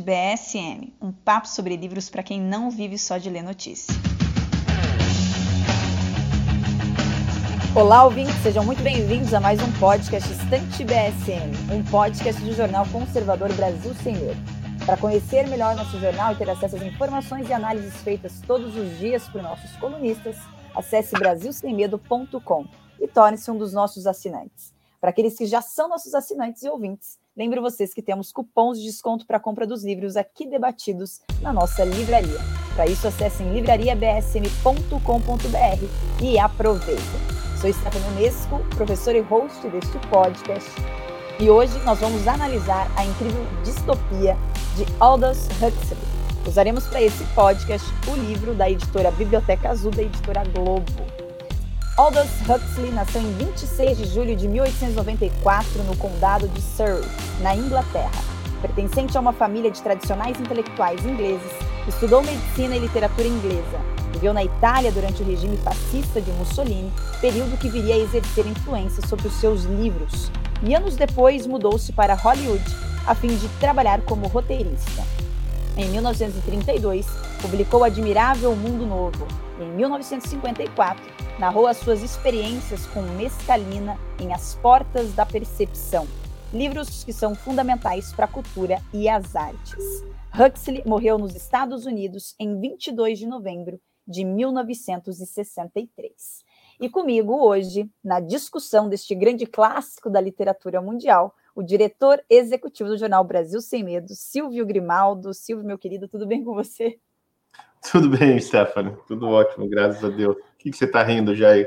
BSM, um papo sobre livros para quem não vive só de ler notícia. Olá, ouvintes, sejam muito bem-vindos a mais um podcast Estante BSM, um podcast do jornal conservador Brasil Medo. Para conhecer melhor nosso jornal e ter acesso às informações e análises feitas todos os dias por nossos colunistas, acesse brasilsemmedo.com e torne-se um dos nossos assinantes. Para aqueles que já são nossos assinantes e ouvintes, lembro vocês que temos cupons de desconto para compra dos livros aqui debatidos na nossa livraria. Para isso, acessem livrariabsm.com.br e aproveitem. Sou Stephanie Unesco, professora e host deste podcast, e hoje nós vamos analisar a incrível distopia de Aldous Huxley. Usaremos para esse podcast o livro da editora Biblioteca Azul da editora Globo. Aldous Huxley nasceu em 26 de julho de 1894 no condado de Surrey, na Inglaterra. Pertencente a uma família de tradicionais intelectuais ingleses, estudou medicina e literatura inglesa. Viveu na Itália durante o regime fascista de Mussolini, período que viria a exercer influência sobre os seus livros. E anos depois mudou-se para Hollywood, a fim de trabalhar como roteirista. Em 1932, publicou Admirável Mundo Novo. Em 1954, narrou as suas experiências com mescalina em As Portas da Percepção, livros que são fundamentais para a cultura e as artes. Huxley morreu nos Estados Unidos em 22 de novembro de 1963. E comigo hoje, na discussão deste grande clássico da literatura mundial, o diretor executivo do jornal Brasil Sem Medo, Silvio Grimaldo. Silvio, meu querido, tudo bem com você? Tudo bem, Stephanie. Tudo ótimo, graças a Deus. O que, que você está rindo já aí?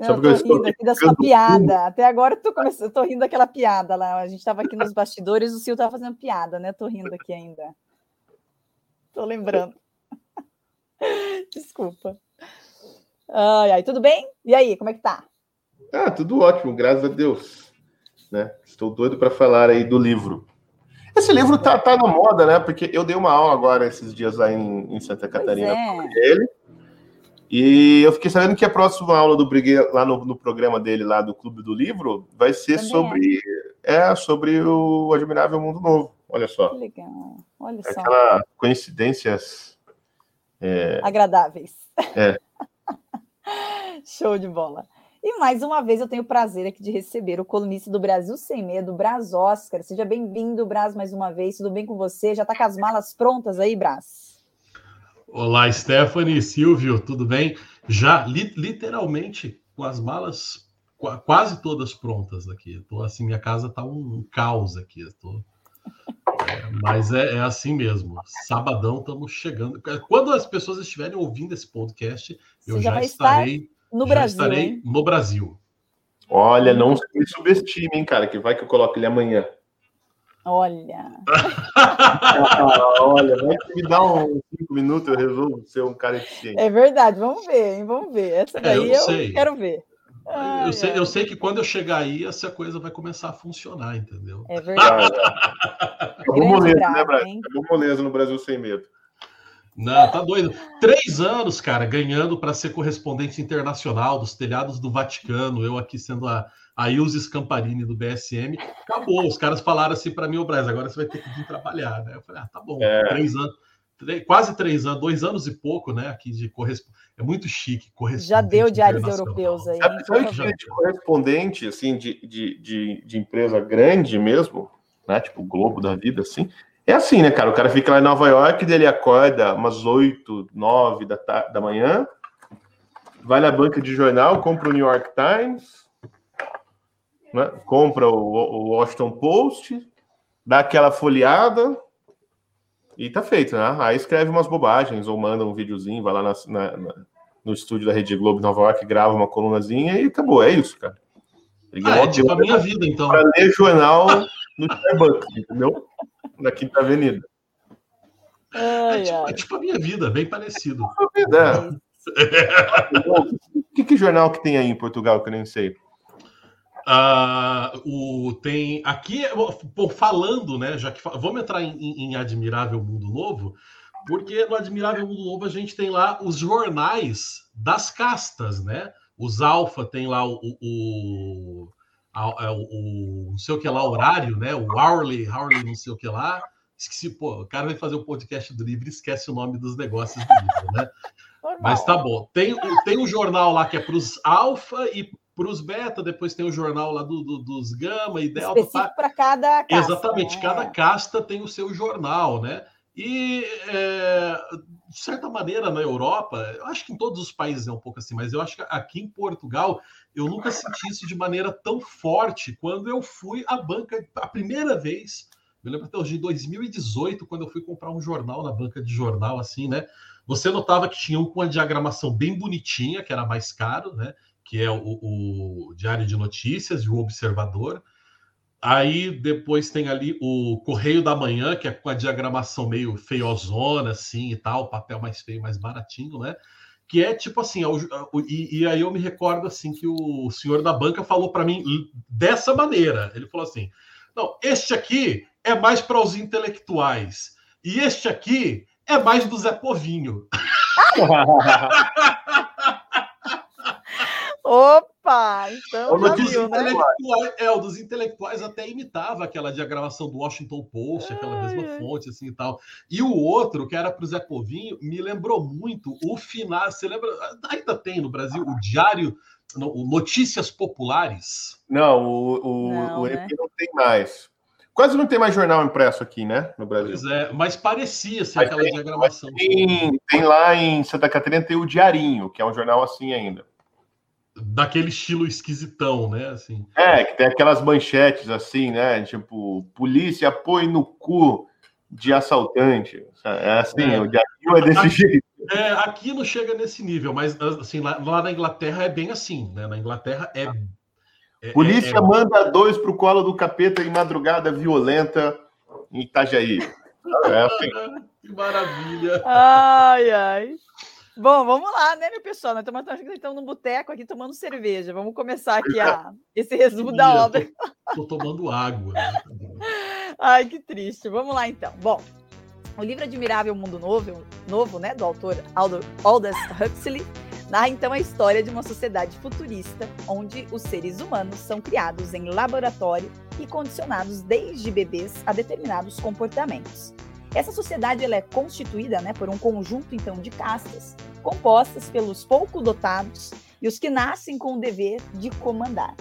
Só porque eu estou rindo aqui da sua piada. Até agora eu tô, começando, eu tô rindo daquela piada lá. A gente estava aqui nos bastidores, o Silvio estava fazendo piada, né? Tô rindo aqui ainda. Tô lembrando. Desculpa. Ai, ai, tudo bem? E aí, como é que tá? Ah, tudo ótimo, graças a Deus. Né? Estou doido para falar aí do livro. Esse livro tá, tá na moda, né? Porque eu dei uma aula agora esses dias lá em, em Santa Catarina é. ele. E eu fiquei sabendo que a próxima aula do Briguet, lá no, no, programa dele, lá do Clube do Livro, vai ser Também sobre é. é. sobre o Admirável Mundo Novo. Olha só. Que legal. Olha só. Aquela coincidências é... agradáveis. É. Show de bola. E mais uma vez eu tenho o prazer aqui de receber o colunista do Brasil Sem Medo, Braz Oscar. Seja bem-vindo, Braz, mais uma vez. Tudo bem com você? Já está com as malas prontas aí, Braz? Olá, Stephanie, Silvio, tudo bem? Já li literalmente com as malas qu quase todas prontas aqui. Tô assim, minha casa está um, um, caos aqui. Tô... É, mas é, é, assim mesmo. Sabadão estamos chegando. Quando as pessoas estiverem ouvindo esse podcast, Você eu já, já estarei. Estar no Já Brasil. Estarei hein? no Brasil. Olha, não me subestime, hein, cara, que vai que eu coloco ele amanhã. Olha. ah, olha, vai me dar uns cinco minutos, eu resolvo ser um cara eficiente. É verdade, vamos ver, hein? Vamos ver. Essa é, daí é, eu, eu quero ver. Ai, eu, sei, eu sei que quando eu chegar aí, essa coisa vai começar a funcionar, entendeu? É verdade. Acabou moleza, né, Brasil? Acabou moleza no Brasil sem medo. Não, tá doido. Três anos, cara, ganhando para ser correspondente internacional dos telhados do Vaticano, eu aqui sendo a, a Ilse Scamparini do BSM. Acabou, os caras falaram assim para mim, o Brasil, agora você vai ter que vir trabalhar, né? Eu falei, ah, tá bom, é. três anos, três, quase três anos, dois anos e pouco, né? Aqui de correspondente. É muito chique, correspondente. Já deu diários europeus aí. Sabe, sabe que de correspondente, assim, de, de, de, de empresa grande mesmo, né? Tipo Globo da vida, assim é assim, né, cara? O cara fica lá em Nova York, dele acorda umas 8, 9 da, da manhã, vai na banca de jornal, compra o New York Times, né? compra o, o Washington Post, dá aquela folheada e tá feito, né? Aí escreve umas bobagens ou manda um videozinho, vai lá na, na, na, no estúdio da Rede Globo Nova York, grava uma colunazinha e acabou. É isso, cara. Ah, é tipo a minha vida, então. Para ler jornal no Starbucks, entendeu? na Quinta Avenida. Ai, é, tipo, é, tipo, a minha vida, bem parecido. É. que, que jornal que tem aí em Portugal que eu nem sei? Uh, o, tem aqui, por falando, né? Já que vamos entrar em, em, Admirável Mundo Novo, porque no Admirável Mundo Novo a gente tem lá os jornais das castas, né? Os Alfa tem lá o, o, é o, o, não sei o que lá, horário, né? O hourly, hourly não sei o que lá. Esqueci, pô, o cara vai fazer o podcast do livro e esquece o nome dos negócios do livro, né? Mas tá bom. Tem, tem um jornal lá que é para os alfa e para os beta, depois tem o jornal lá do, do dos gama e delta. Específico para cada casta. Exatamente, né? cada casta tem o seu jornal, né? E, é, de certa maneira, na Europa, eu acho que em todos os países é um pouco assim, mas eu acho que aqui em Portugal, eu nunca senti isso de maneira tão forte quando eu fui à banca a primeira vez. Eu lembro até hoje, de 2018, quando eu fui comprar um jornal na banca de jornal, assim, né? Você notava que tinha um com a diagramação bem bonitinha, que era mais caro, né? Que é o, o Diário de Notícias e o Observador. Aí depois tem ali o Correio da Manhã, que é com a diagramação meio feiozona, assim e tal, papel mais feio, mais baratinho, né? Que é tipo assim, e, e aí eu me recordo assim que o senhor da banca falou para mim dessa maneira. Ele falou assim: não, este aqui é mais para os intelectuais, e este aqui é mais do Zé Povinho. Opa! Então já viu, né? É, o dos intelectuais até imitava aquela diagramação do Washington Post, aquela ai, mesma ai. fonte, assim e tal. E o outro, que era para o Zé Povinho, me lembrou muito o final. Você lembra? Ainda tem no Brasil o Diário. o Notícias Populares. Não, o, o, não, o né? não tem mais. Quase não tem mais jornal impresso aqui, né, no Brasil. Pois é, mas parecia ser mas aquela tem, diagramação. Tem, tem, lá em Santa Catarina, tem o Diarinho, que é um jornal assim ainda. Daquele estilo esquisitão, né? Assim. É, que tem aquelas manchetes assim, né? Tipo, polícia põe no cu de assaltante. É assim, é. o Diarinho é desse aqui, jeito. É, aqui não chega nesse nível, mas assim, lá, lá na Inglaterra é bem assim, né? Na Inglaterra é é, Polícia é, é... manda dois para o colo do capeta em madrugada violenta em Itajaí. É assim. que maravilha. Ai, ai. Bom, vamos lá, né, meu pessoal? Nós estamos, estamos no boteco aqui tomando cerveja. Vamos começar aqui a, esse resumo da obra. Estou tomando água. Né? Ai, que triste. Vamos lá, então. Bom, o livro Admirável Mundo Novo, novo né, do autor Aldous Huxley, narra então a história de uma sociedade futurista onde os seres humanos são criados em laboratório e condicionados desde bebês a determinados comportamentos. Essa sociedade ela é constituída né, por um conjunto então de castas compostas pelos pouco dotados e os que nascem com o dever de comandar.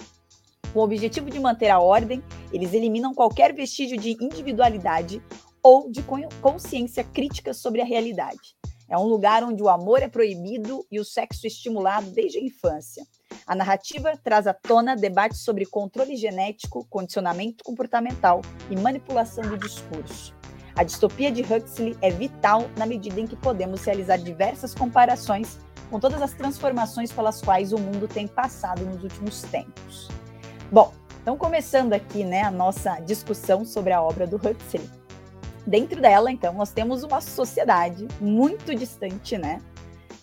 Com o objetivo de manter a ordem, eles eliminam qualquer vestígio de individualidade ou de consciência crítica sobre a realidade. É um lugar onde o amor é proibido e o sexo estimulado desde a infância. A narrativa traz à tona debates sobre controle genético, condicionamento comportamental e manipulação do discurso. A distopia de Huxley é vital na medida em que podemos realizar diversas comparações com todas as transformações pelas quais o mundo tem passado nos últimos tempos. Bom, então começando aqui né, a nossa discussão sobre a obra do Huxley. Dentro dela, então, nós temos uma sociedade muito distante, né?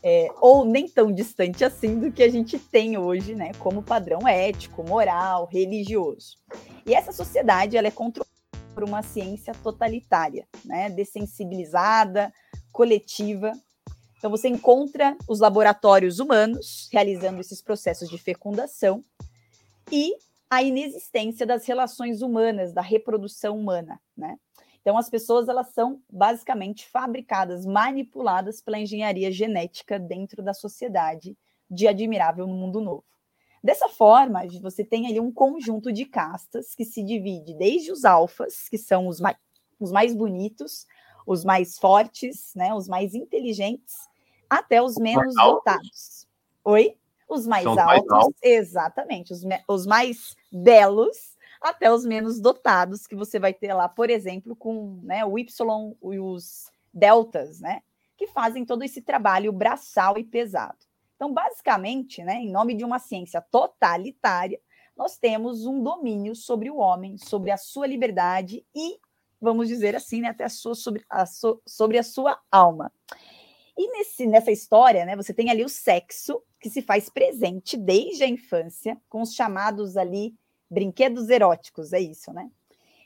É, ou nem tão distante assim do que a gente tem hoje, né? Como padrão ético, moral, religioso. E essa sociedade, ela é controlada por uma ciência totalitária, né? Dessensibilizada, coletiva. Então, você encontra os laboratórios humanos realizando esses processos de fecundação e a inexistência das relações humanas, da reprodução humana, né? Então, as pessoas elas são basicamente fabricadas, manipuladas pela engenharia genética dentro da sociedade de admirável no mundo novo. Dessa forma, você tem ali um conjunto de castas que se divide desde os alfas, que são os mais, os mais bonitos, os mais fortes, né, os mais inteligentes, até os menos dotados. Oi? Os mais altos, mais altos, exatamente, os, os mais belos até os menos dotados que você vai ter lá, por exemplo, com né, o Y e os deltas, né, que fazem todo esse trabalho braçal e pesado. Então, basicamente, né, em nome de uma ciência totalitária, nós temos um domínio sobre o homem, sobre a sua liberdade e, vamos dizer assim, né, até a sua, sobre, a so, sobre a sua alma. E nesse, nessa história, né, você tem ali o sexo que se faz presente desde a infância, com os chamados ali Brinquedos eróticos, é isso, né?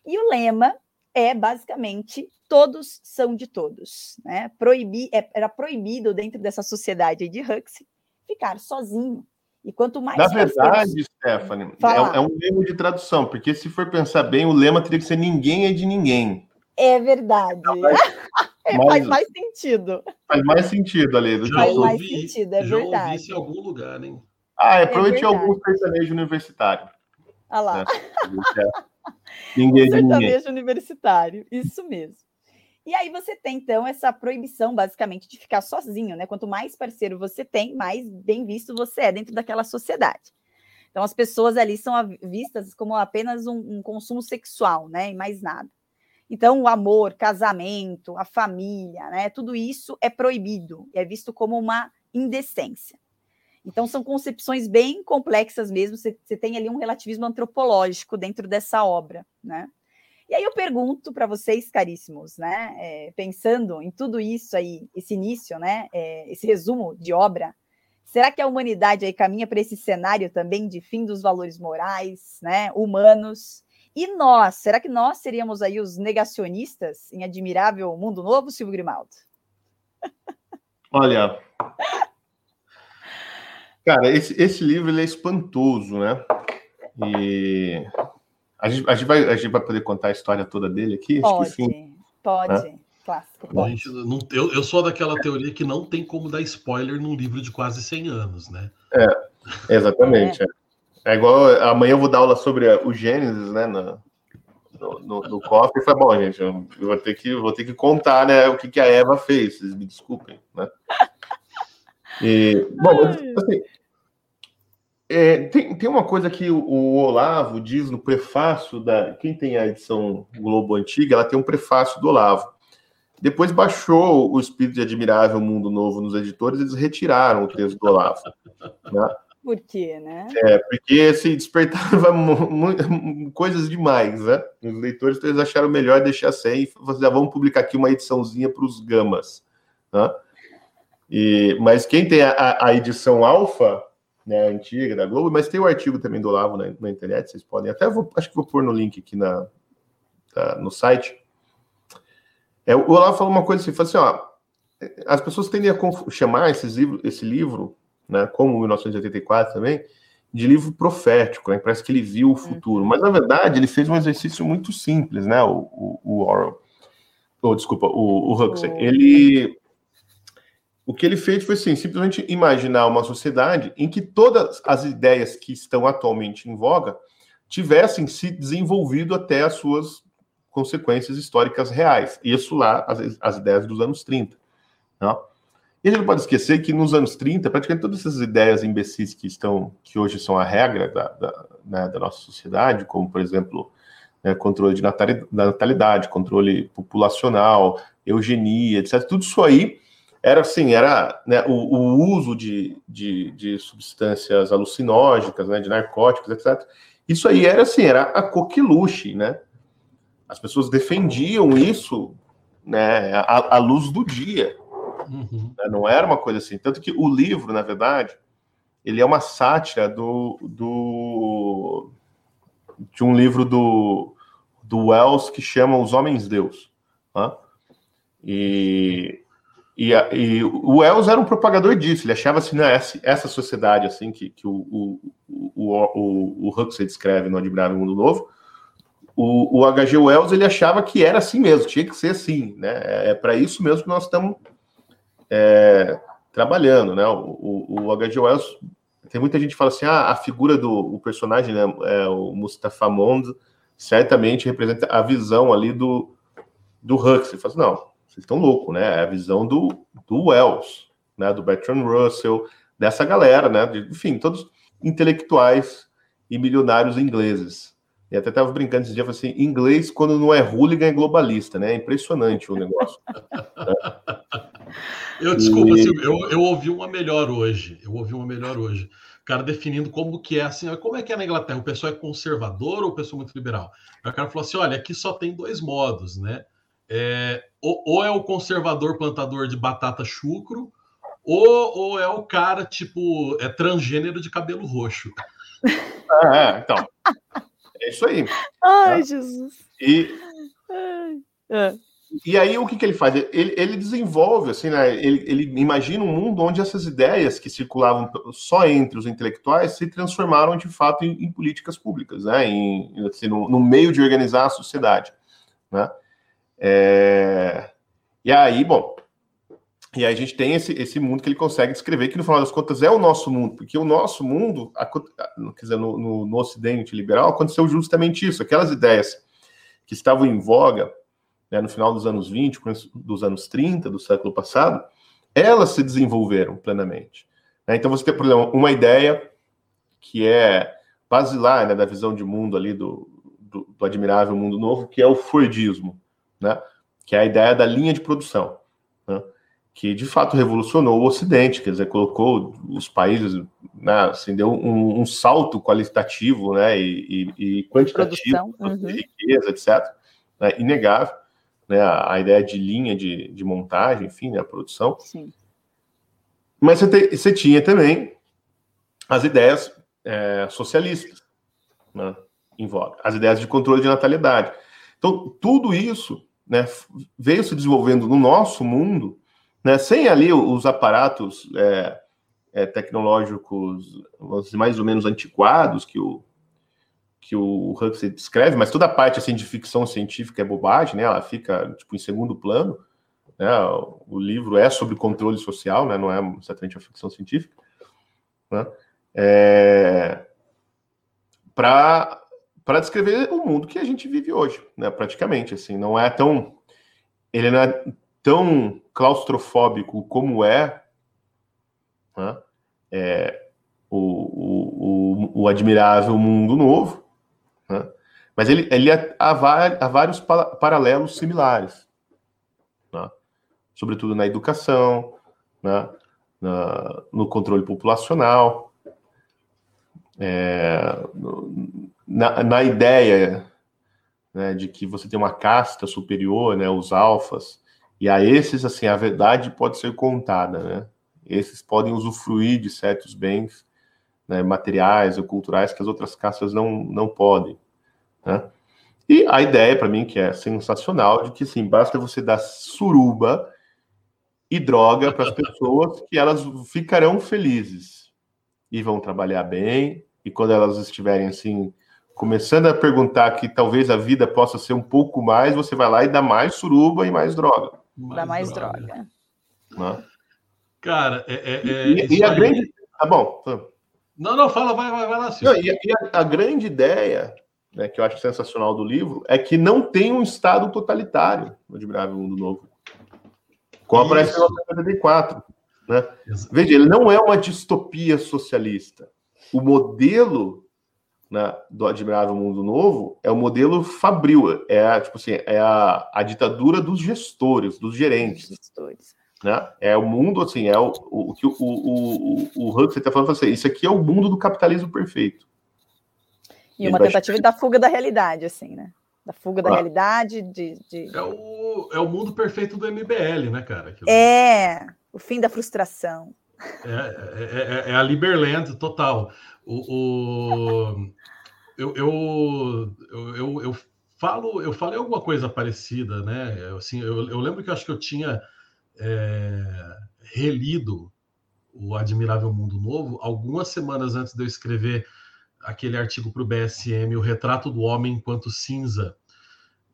E o lema é basicamente todos são de todos, né? Proibir, é, era proibido dentro dessa sociedade de Huxley ficar sozinho. E quanto mais. Na verdade, Stephanie, é, é, um erro de tradução, porque se for pensar bem, o lema teria que ser ninguém é de ninguém. É verdade. É, mas, faz mais sentido. Faz mais sentido ali. Do faz mais sentido, é já verdade. ouvi isso em algum lugar, hein? Ah, é, é provavelmente algum sertanejo universitário. Olha lá. É. Ninguém um de ninguém. sertanejo universitário, isso mesmo. E aí você tem, então, essa proibição, basicamente, de ficar sozinho, né? Quanto mais parceiro você tem, mais bem visto você é dentro daquela sociedade. Então, as pessoas ali são vistas como apenas um, um consumo sexual, né? E mais nada. Então, o amor, casamento, a família, né? Tudo isso é proibido, é visto como uma indecência. Então, são concepções bem complexas mesmo. Você, você tem ali um relativismo antropológico dentro dessa obra, né? E aí eu pergunto para vocês, caríssimos, né? É, pensando em tudo isso aí, esse início, né? É, esse resumo de obra, será que a humanidade aí caminha para esse cenário também de fim dos valores morais, né? Humanos? E nós, será que nós seríamos aí os negacionistas em Admirável Mundo Novo, Silvio Grimaldo? Olha, cara, esse, esse livro é espantoso, né? E a gente, a, gente vai, a gente vai poder contar a história toda dele aqui? Pode, Acho que sim. pode. Né? Clássico, pode. Gente, não, eu, eu sou daquela teoria que não tem como dar spoiler num livro de quase 100 anos, né? É, exatamente. É. É. é igual amanhã eu vou dar aula sobre o Gênesis, né? No, no, no cofre. E foi bom, gente. Eu vou ter que, vou ter que contar, né? O que, que a Eva fez. Vocês me desculpem, né? E, bom, assim, é, tem, tem uma coisa que o, o, Olavo diz no prefácio da. Quem tem a edição Globo Antiga, ela tem um prefácio do Olavo. Depois baixou o Espírito de Admirável Mundo Novo nos editores, eles retiraram o texto do Olavo. Né? Por quê, né? É, porque se despertava coisas demais, né? Os leitores então, eles acharam melhor deixar sem, fazer, ah, vamos publicar aqui uma ediçãozinha para os gamas. Né? E, mas quem tem a, a edição alfa né, antiga da Globo, mas tem o artigo também do Olavo na, na internet, vocês podem, até vou, acho que vou pôr no link aqui na, tá, no site. É, o Olavo falou uma coisa assim, falou assim, ó, as pessoas tendem a chamar esses livro, esse livro, né, como 1984 também, de livro profético, né, parece que ele viu o futuro, mas na verdade ele fez um exercício muito simples, né, o, o, o Orwell, ou oh, desculpa, o, o Huxley, ele o que ele fez foi assim, simplesmente imaginar uma sociedade em que todas as ideias que estão atualmente em voga tivessem se desenvolvido até as suas consequências históricas reais. Isso lá, as, as ideias dos anos 30. Não? Né? E a gente não pode esquecer que nos anos 30, praticamente todas essas ideias imbecis que estão, que hoje são a regra da, da, né, da nossa sociedade, como, por exemplo, né, controle de natalidade, controle populacional, eugenia, etc., tudo isso aí era assim, era né, o, o, uso de, de, de, substâncias alucinógenas, né, de narcóticos, etc. Isso aí era assim, era a coqueluche, né? As pessoas defendiam isso, né, à, à luz do dia. Uhum. Né, não era uma coisa assim. Tanto que o livro, na verdade, ele é uma sátira do, do de um livro do, do Wells que chama Os Homens Deus. Né? E e, e, o Wells era um propagador disso, ele achava assim, né, essa, sociedade assim que, que o, o, o, o, Huxley descreve no Admirável Mundo Novo, o, o H.G. Wells ele achava que era assim mesmo, tinha que ser assim, né? É, é para isso mesmo que nós estamos é, trabalhando, né? O, o, o H.G. Wells tem muita gente que fala assim, ah, a figura do o personagem, né, é, o Mustafa Mond, certamente representa a visão ali do, do Huxley. Fala assim, não, vocês estão loucos, né? É a visão do, do Wells, né? Do Bertrand Russell, dessa galera, né? De, enfim, todos intelectuais e milionários ingleses. E até estava brincando esse dia, falei assim, inglês quando não é hooligan é globalista, né? É impressionante o negócio. Eu, desculpa, e... assim, eu, eu ouvi uma melhor hoje. Eu ouvi uma melhor hoje. O cara definindo como que é assim, como é que é na Inglaterra? O pessoal é conservador ou o pessoal é muito liberal? Aí o cara falou assim: olha, aqui só tem dois modos, né? É, ou, ou, é o conservador plantador de batata chucro, ou, ou é o cara, tipo, é transgênero de cabelo roxo. É, então. É isso aí. Ai, né? Jesus. E, é. e aí, o que, que ele faz? Ele, ele desenvolve, assim, né? Ele, ele imagina um mundo onde essas ideias que circulavam só entre os intelectuais se transformaram, de fato, em, em políticas públicas, né? Em, assim, no, no meio de organizar a sociedade, né? É... E aí, bom, e aí a gente tem esse, esse mundo que ele consegue descrever, que no final das contas é o nosso mundo, porque o nosso mundo, quer dizer, no, no, no Ocidente liberal, aconteceu justamente isso, aquelas ideias que estavam em voga né, no final dos anos 20, dos anos 30 do século passado, elas se desenvolveram plenamente. Né? Então você tem, por exemplo, uma ideia que é basilar né, da visão de mundo ali do, do, do, admirável mundo novo, que é o Fordismo, né? que é a ideia da linha de produção, né? que de fato revolucionou o Ocidente, quer dizer, colocou os países, né, assim, deu um, um salto qualitativo né, e, e, e quantitativo, uhum. riqueza, etc., né, inegável, né, a, a, ideia de linha de, de montagem, enfim, né, a produção. Sim. Mas você, te, você tinha também as ideias é, socialistas né, em voga, as ideias de controle de natalidade. Então, tudo isso né, veio se desenvolvendo no nosso mundo, né, sem ali os aparatos é, é, tecnológicos mais ou menos antiquados que o, que o Huxley descreve, mas toda a parte assim, de ficção científica é bobagem, né, ela fica tipo, em segundo plano. Né, o livro é sobre controle social, né, não é exatamente a ficção científica. Né, é, para descrever o mundo que a gente vive hoje, né, praticamente, assim, não é tão ele não é tão claustrofóbico como é, né, é o, o, o, o, admirável mundo novo, né, mas ele, ele há, há vários paralelos similares, né, sobretudo na educação, né, na, no controle populacional, é, na, na, ideia né, de que você tem uma casta superior, né, os alfas, e a esses, assim, a verdade pode ser contada, né? Esses podem usufruir de certos bens né, materiais ou culturais que as outras castas não, não podem, né? E a ideia, para mim, que é sensacional, de que, sim, basta você dar suruba e droga para as pessoas que elas ficarão felizes e vão trabalhar bem e quando elas estiverem assim começando a perguntar que talvez a vida possa ser um pouco mais, você vai lá e dá mais suruba e mais droga. Mais dá mais droga. droga. Né? Cara, é, é, é e, e a grande. Tá bom. Não, não, fala, vai, vai, vai lá. Não, e, e a, a, grande ideia, né, que eu acho sensacional do livro, é que não tem um Estado totalitário no Admirável Mundo Novo. Como aparece em 1974. Né? Veja, ele não é uma distopia socialista o modelo né, do Admirável Mundo Novo é o modelo fabril, é a, tipo assim, é a, a ditadura dos gestores, dos gerentes. Gestores. Né? É o mundo, assim, é o, o, o, o, o, o Huxley está falando assim, isso aqui é o mundo do capitalismo perfeito. E uma tentativa da fuga da realidade, assim, né? Da fuga da ah. realidade, de, de, É, o, é o mundo perfeito do MBL, né, cara? Aquilo é, o fim da frustração. É, é, é, é a Liberland total. O, o eu, eu, eu, eu, falo, eu falei alguma coisa parecida, né? Assim, eu, eu lembro que eu acho que eu tinha é, relido o Admirável Mundo Novo algumas semanas antes de eu escrever aquele artigo para o BSM, o Retrato do Homem enquanto Cinza,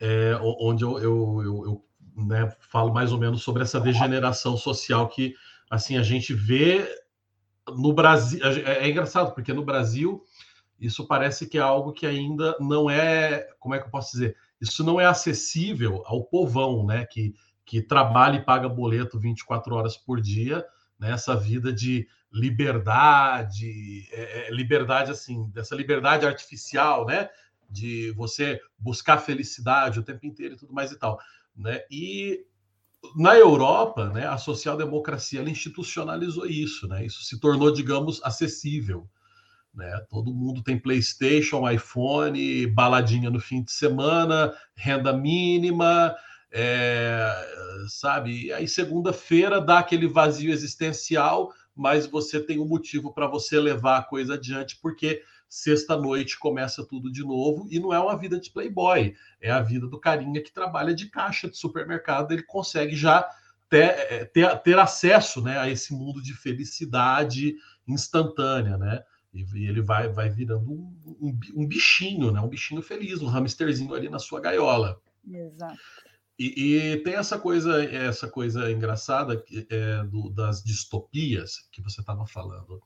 é, onde eu, eu, eu, eu né, falo mais ou menos sobre essa degeneração social que assim a gente vê no Brasil é, é, engraçado porque no Brasil isso parece que é algo que ainda não é como é que eu posso dizer isso não é acessível ao povão né que que trabalha e paga boleto 24 horas por dia nessa né? vida de liberdade é, é, liberdade assim dessa liberdade artificial né de você buscar felicidade o tempo inteiro e tudo mais e tal né e na Europa, né, a social-democracia institucionalizou isso, né? Isso se tornou, digamos, acessível. Né? Todo mundo tem PlayStation, iPhone, baladinha no fim de semana, renda mínima, é, sabe? E aí segunda-feira dá aquele vazio existencial, mas você tem um motivo para você levar a coisa adiante, porque sexta-noite começa tudo de novo e não é uma vida de playboy, é a vida do carinha que trabalha de caixa de supermercado, ele consegue já ter, é, ter, ter acesso né, a esse mundo de felicidade instantânea, né? E, ele vai, vai virando um, um, um, bichinho, né? Um bichinho feliz, um hamsterzinho ali na sua gaiola. Exato. E, e, tem essa coisa, essa coisa engraçada é, do, das distopias que você estava falando,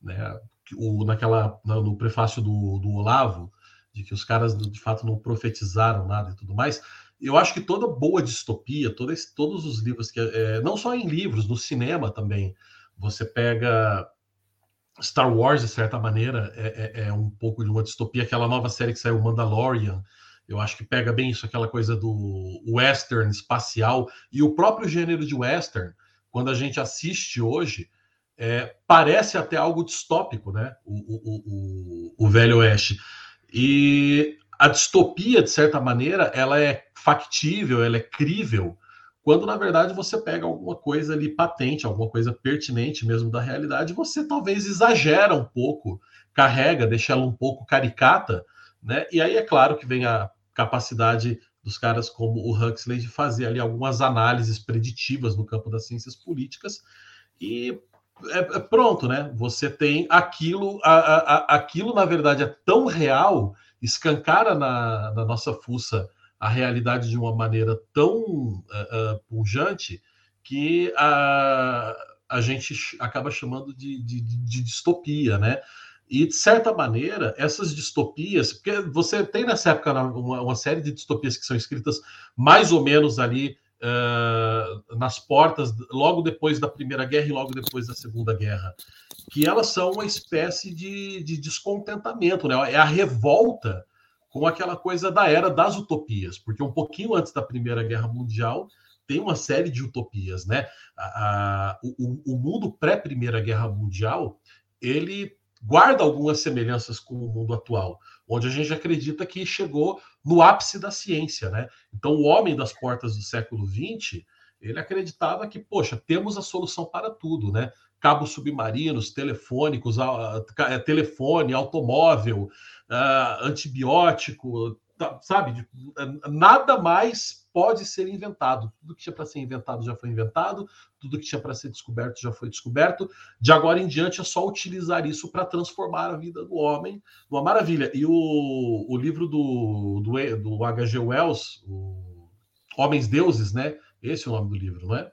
né? O, naquela, no prefácio do, do Olavo, de que os caras de fato não profetizaram nada e tudo mais. Eu acho que toda boa distopia, todo todos os livros que é, não só em livros, no cinema também, você pega Star Wars de certa maneira é, é, é um pouco de uma distopia. Aquela nova série que saiu, Mandalorian, eu acho que pega bem isso, aquela coisa do western espacial e o próprio gênero de western. Quando a gente assiste hoje, é, parece até algo distópico, né? O, o, o, o Velho Oeste. E a distopia, de certa maneira, ela é factível, ela é crível, quando na verdade você pega alguma coisa ali patente, alguma coisa pertinente mesmo da realidade, você talvez exagera um pouco, carrega, deixa ela um pouco caricata, né? E aí é claro que vem a capacidade dos caras como o Huxley de fazer ali algumas análises preditivas no campo das ciências políticas e é, é pronto, né? Você tem aquilo, a, a, aquilo na verdade é tão real, escancara na, na nossa fuça a realidade de uma maneira tão uh, uh, pujante que a, a gente acaba chamando de, de, de, distopia, né? E, de certa maneira, essas distopias, porque você tem nessa época uma, uma série de distopias que são escritas mais ou menos ali nas portas, logo depois da Primeira Guerra e logo depois da Segunda Guerra, que elas são uma espécie de, de descontentamento, né? É a revolta com aquela coisa da era das utopias, porque um pouquinho antes da Primeira Guerra Mundial tem uma série de utopias, né? A, a, o, o mundo pré-Primeira Guerra Mundial ele guarda algumas semelhanças com o mundo atual, onde a gente acredita que chegou no ápice da ciência, né? Então, o homem das portas do século XX, ele acreditava que, poxa, temos a solução para tudo, né? Cabos submarinos, telefônicos, é, telefone, automóvel, uh, antibiótico, sabe? Nada mais pode ser inventado. Tudo que tinha para ser inventado já foi inventado, tudo que tinha para ser descoberto já foi descoberto. De agora em diante é só utilizar isso para transformar a vida do homem numa maravilha. E o, o livro do, do, do H.G. Wells, o Homens Deuses, né? Esse é o nome do livro, não é?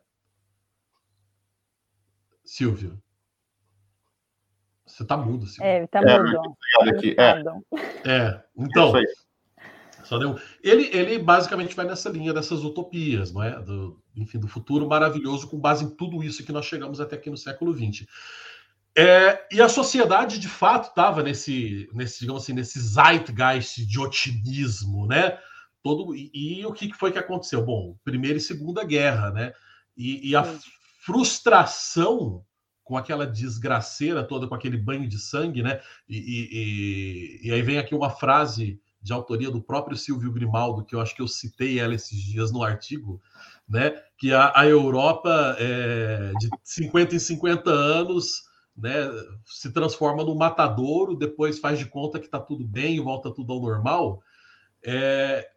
Silvio. Você tá mudo, Silvio. É, tá mudo. É, é. é então. Deu... ele, ele basicamente vai nessa linha dessas utopias, não é? Do, enfim, do futuro maravilhoso com base em tudo isso que nós chegamos até aqui no século XX. É, e a sociedade, de fato, estava nesse, nesse, digamos assim, nesse zeitgeist de otimismo, né? Todo, e, e, o que foi que aconteceu? Bom, Primeira e Segunda Guerra, né? E, e a frustração com aquela desgraceira toda, com aquele banho de sangue, né? E, e, e aí vem aqui uma frase de autoria do próprio Silvio Grimaldo, que eu acho que eu citei ela esses dias no artigo, né? Que a, a Europa é, de 50 em 50 anos né, se transforma num matadouro, depois faz de conta que está tudo bem e volta tudo ao normal. É,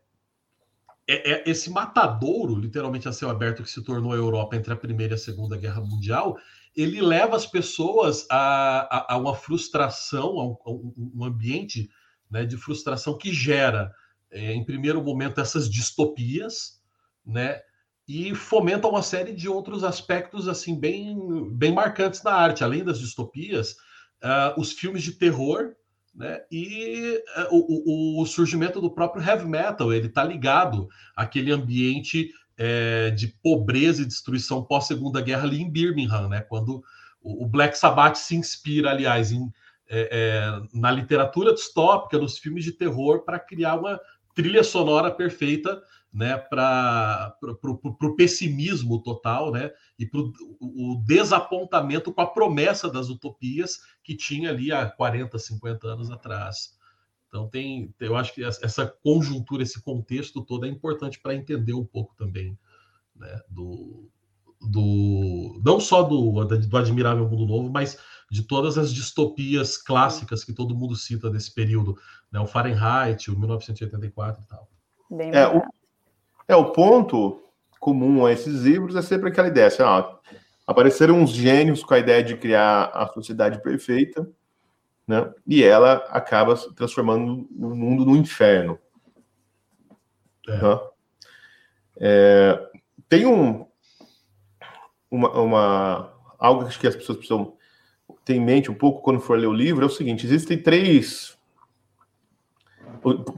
é, é, esse matadouro, literalmente a céu aberto, que se tornou a Europa entre a Primeira e a Segunda Guerra Mundial, ele leva as pessoas a, a, a uma frustração, a um, a um ambiente né, de frustração que gera, é, em primeiro momento, essas distopias, né, e fomenta uma série de outros aspectos assim bem, bem marcantes na arte, além das distopias, uh, os filmes de terror, né, e uh, o, o, surgimento do próprio heavy metal, ele está ligado àquele ambiente é, de pobreza e destruição pós Segunda Guerra ali em Birmingham, né, quando o, o Black Sabbath se inspira, aliás, em é, é, na literatura distópica, nos filmes de terror, para criar uma trilha sonora perfeita né, para o pessimismo total né, e para o desapontamento com a promessa das utopias que tinha ali há 40, 50 anos atrás. Então, tem, eu acho que essa conjuntura, esse contexto todo é importante para entender um pouco também né, do, do não só do, do Admirável Mundo Novo, mas de todas as distopias clássicas que todo mundo cita desse período, né? O Fahrenheit, o 1984 e tal. Bem é, o, é, o ponto comum a esses livros é sempre aquela ideia, assim, ó, apareceram uns gênios com a ideia de criar a sociedade perfeita, né? E ela acaba se transformando o mundo no inferno. É. Né? É, tem um, uma, uma, algo que as pessoas precisam ter em mente um pouco quando for ler o livro, é o seguinte, existem três...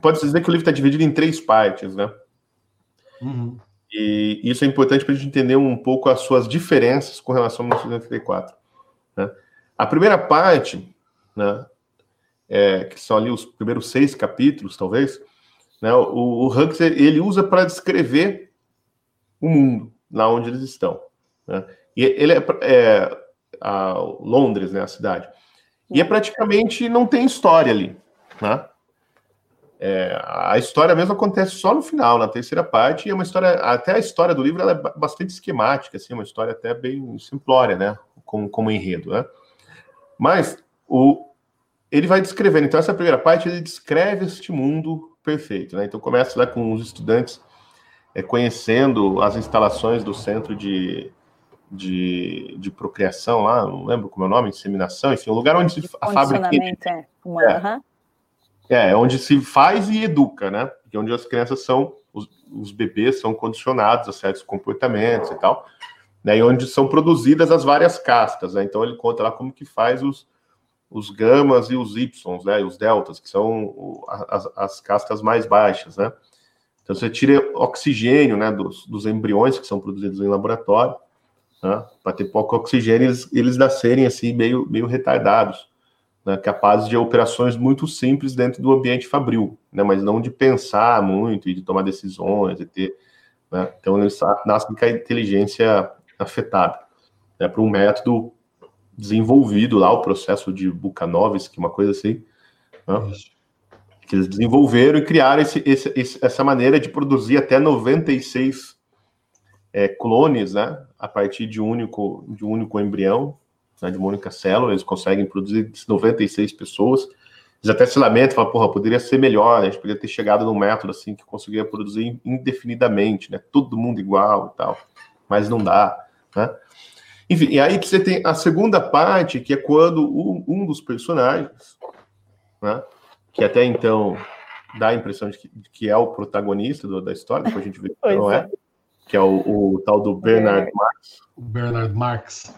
Pode-se dizer que o livro está dividido em três partes, né? Uhum. E isso é importante para a gente entender um pouco as suas diferenças com relação ao 1984. Né? A primeira parte, né, é, que são ali os primeiros seis capítulos, talvez, né, o, o Huxley ele usa para descrever o mundo, lá onde eles estão. Né? E ele é, é a Londres, né, a cidade. E é praticamente não tem história ali, né? É, a história mesmo acontece só no final, na terceira parte, e é uma história, até a história do livro é bastante esquemática, assim, uma história até bem simplória, né, como, como enredo, né? Mas o, ele vai descrevendo, então essa primeira parte ele descreve este mundo perfeito, né? Então começa lá com os estudantes é, conhecendo as instalações do centro de, de, de procriação lá, não lembro como é o nome, inseminação, enfim, o lugar onde a fábrica... É, é. É, é onde se faz e educa, né? Porque é onde as crianças são, os, os bebês são condicionados a certos comportamentos e tal, né? E onde são produzidas as várias castas, né? Então ele conta lá como que faz os, os gamas e os ys, né? E os deltas, que são as, as castas mais baixas, né? Então você tira oxigênio, né? Dos, dos embriões que são produzidos em laboratório, né? Para ter pouco oxigênio, eles, eles nascerem assim meio, meio retardados né, capazes de operações muito simples dentro do ambiente fabril, né, mas não de pensar muito e de tomar decisões e ter. Né, então, eles nascem com a inteligência afetada. Né, para um método desenvolvido lá, o processo de Bukhanovsky, uma coisa assim, né, que eles desenvolveram e criaram esse, esse, essa maneira de produzir até 96 é, clones, né, a partir de um único, de um único embrião, né, de uma única célula, eles conseguem produzir 96 pessoas. Eles até se lamentam, falam, porra, poderia ser melhor, né? a gente poderia ter chegado num método assim que conseguia produzir indefinidamente, né? Todo mundo igual e tal, mas não dá, né? Enfim, e aí você tem a segunda parte, que é quando um dos personagens, né? Que até então dá a impressão de que, de que é o protagonista do, da história, depois a gente vê que não é. é, que é o, o tal do Bernard Marx. O Bernard Marx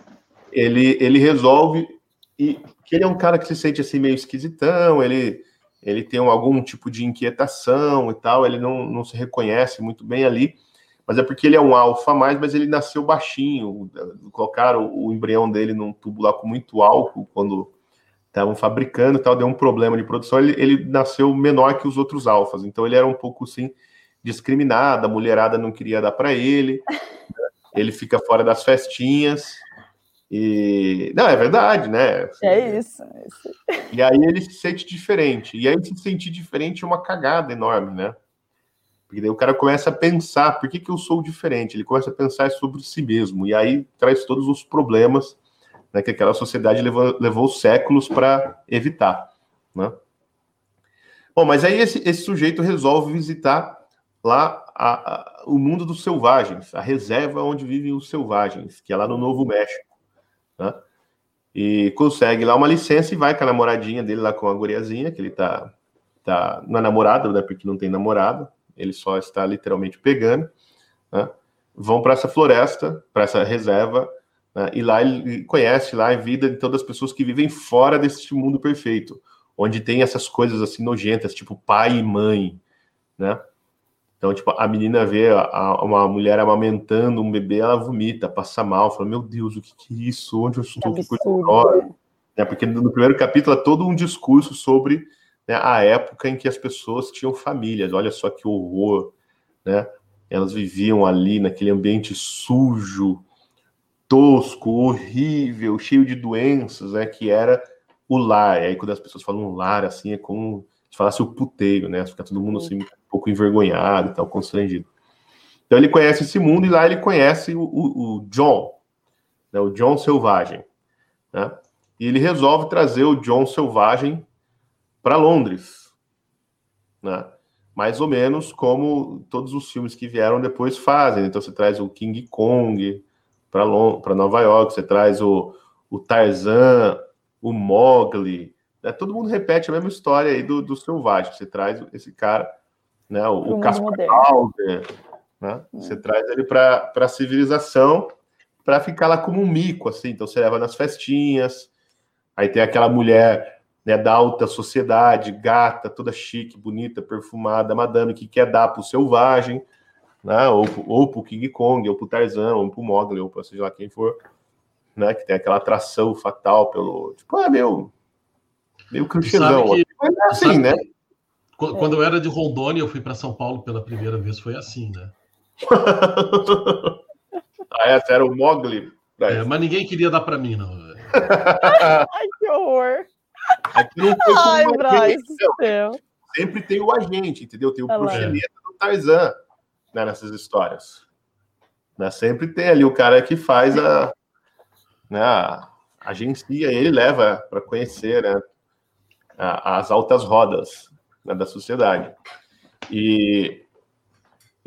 ele, ele resolve e que ele é um cara que se sente assim meio esquisitão, ele, ele tem algum tipo de inquietação e tal, ele não, não se reconhece muito bem ali, mas é porque ele é um alfa mais, mas ele nasceu baixinho, colocaram o embrião dele num tubo lá com muito álcool quando estavam fabricando e tal, deu um problema de produção, ele, ele nasceu menor que os outros alfas, então ele era um pouco assim discriminado, a mulherada não queria dar para ele, ele fica fora das festinhas, e não, é verdade, né? Assim, é isso, é isso. E aí ele se sente diferente. E aí se sentir diferente é uma cagada enorme, né? Porque daí o cara começa a pensar, por que, que eu sou diferente? Ele começa a pensar sobre si mesmo. E aí traz todos os problemas né, que aquela sociedade levou, levou séculos para evitar. Né? Bom, mas aí esse, esse sujeito resolve visitar lá a, a, o mundo dos selvagens, a reserva onde vivem os selvagens, que é lá no Novo México né? E consegue lá uma licença e vai com a namoradinha dele lá com a guriazinha, que ele tá, tá não é namorado, né? Porque não tem namorado, ele só está literalmente pegando, né? Vão para essa floresta, para essa reserva, né? e lá ele conhece lá a vida de todas as pessoas que vivem fora desse mundo perfeito, onde tem essas coisas assim nojentas, tipo pai e mãe, né? Então, tipo, a menina vê a, a, uma mulher amamentando um bebê, ela vomita, passa mal, fala, meu Deus, o que, que é isso? Onde eu estou? Que coisa né? Porque no primeiro capítulo é todo um discurso sobre né, a época em que as pessoas tinham famílias. Olha só que horror, né? Elas viviam ali naquele ambiente sujo, tosco, horrível, cheio de doenças, né? Que era o lar. E aí, quando as pessoas falam lar, assim, é como se falasse o puteiro, né? Fica todo mundo assim pouco envergonhado e tal, constrangido. Então ele conhece esse mundo e lá ele conhece o, o, o John, né, o John Selvagem. Né? E ele resolve trazer o John Selvagem para Londres. Né? Mais ou menos como todos os filmes que vieram depois fazem. Então você traz o King Kong para Nova York, você traz o, o Tarzan, o Mowgli. Né? Todo mundo repete a mesma história aí do, do Selvagem. Você traz esse cara né? O, o Caspar Né? Você traz ele para a civilização para ficar lá como um mico, assim. Então você leva nas festinhas, aí tem aquela mulher né, da alta sociedade, gata, toda chique, bonita, perfumada, madame, que quer dar para o selvagem, né? ou, ou para o King Kong, ou para o Tarzan, ou para o Mogli, ou para seja lá quem for, né? que tem aquela atração fatal pelo. Tipo, é meio. meio clichêzão. Que, é assim, né? Quando eu era de Rondônia, eu fui para São Paulo pela primeira vez, foi assim, né? ah, essa era o Mogli. É, mas ninguém queria dar para mim, não. Ai, que horror! Aqui não foi Ai, Bryce, Sempre tem o agente, entendeu? Tem o ah, proxeneta do Tarzan né, nessas histórias. Né? Sempre tem ali o cara que faz a. Né, a agencia, ele leva para conhecer né, as altas rodas né, da sociedade. E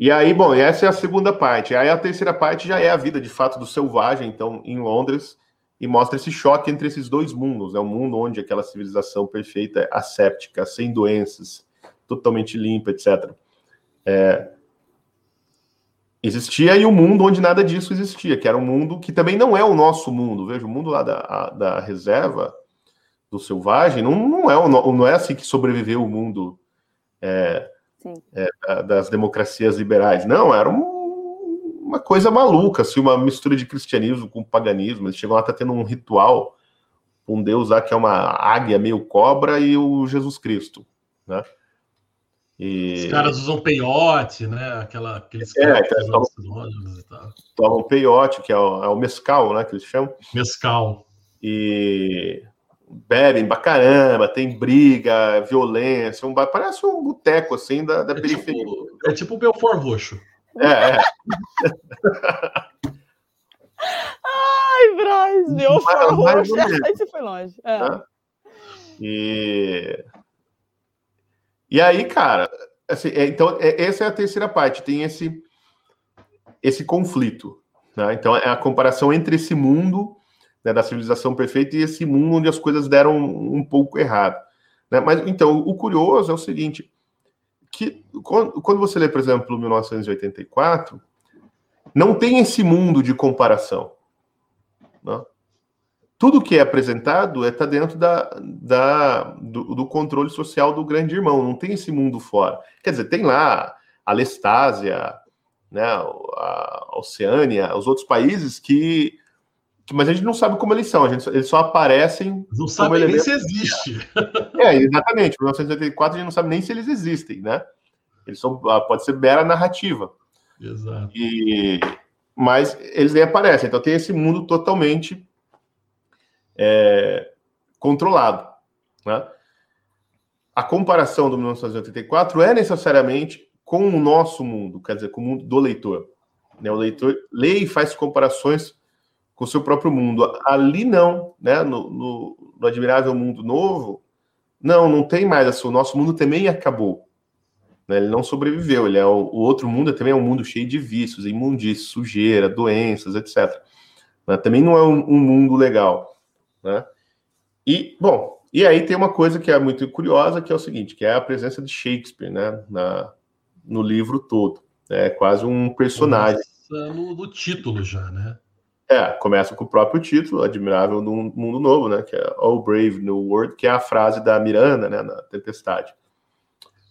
e aí, bom, essa é a segunda parte. Aí a terceira parte já é a vida de fato do selvagem, então, em Londres, e mostra esse choque entre esses dois mundos. É né? um mundo onde aquela civilização perfeita é asséptica, sem doenças, totalmente limpa, etc. É... Existia e o um mundo onde nada disso existia, que era um mundo que também não é o nosso mundo. Veja, o mundo lá da, da reserva, do selvagem, não, não, é, não é assim que sobreviveu o mundo. É, é, das democracias liberais. Não, era um, uma coisa maluca, assim, uma mistura de cristianismo com paganismo. Eles chegam lá, tá tendo um ritual, um deus lá que é uma águia meio cobra e o Jesus Cristo, né? E... Os caras usam peiote, né? Aquela, aqueles é, caras tomam, tomam peiote, que é o, é o mescal, né? Que eles chamam. Mescal. E bebem pra caramba, tem briga, violência, um, parece um boteco assim da, da é periferia. Tipo, é tipo o Belfort Roxo. É, é. Ai, Braz, Belfort Roxo. Aí você foi longe. É. Né? E... e aí, cara, assim, é, então, é, essa é a terceira parte, tem esse, esse conflito. Né? Então, é a comparação entre esse mundo né, da civilização perfeita e esse mundo onde as coisas deram um, pouco errado. Né? Mas então, o curioso é o seguinte: que quando, você lê, por exemplo, 1984, não tem esse mundo de comparação. Né? Tudo que é apresentado está é, dentro da, da, do, do, controle social do grande irmão, não tem esse mundo fora. Quer dizer, tem lá a Lestásia, né, a Oceânia, os outros países que mas a gente não sabe como eles são, a gente, eles só aparecem. Não sabe nem se existe. É, exatamente. Em 1984 a gente não sabe nem se eles existem, né? Eles são, ah, pode ser mera narrativa. Exato. E, mas eles nem aparecem. Então tem esse mundo totalmente é, controlado. Né? A comparação do 1984 é necessariamente com o nosso mundo, quer dizer, com o mundo do leitor. Né? O leitor lê e faz comparações com seu próprio mundo. Ali não, né? No, no, no, Admirável Mundo Novo, não, não tem mais. O nosso mundo também acabou. Né? Ele não sobreviveu. Ele é o, o outro mundo também é um mundo cheio de vícios, imundície, sujeira, doenças, etc. Né? Também não é um, um, mundo legal, né? E bom, e aí tem uma coisa que é muito curiosa, que é o seguinte, que é a presença de Shakespeare, né? Na, no livro todo. É quase um personagem. No, no título já, né? É, começa com o próprio título, Admirável no Mundo Novo, né? Que é All Brave New World, que é a frase da Miranda, né? Na Tempestade.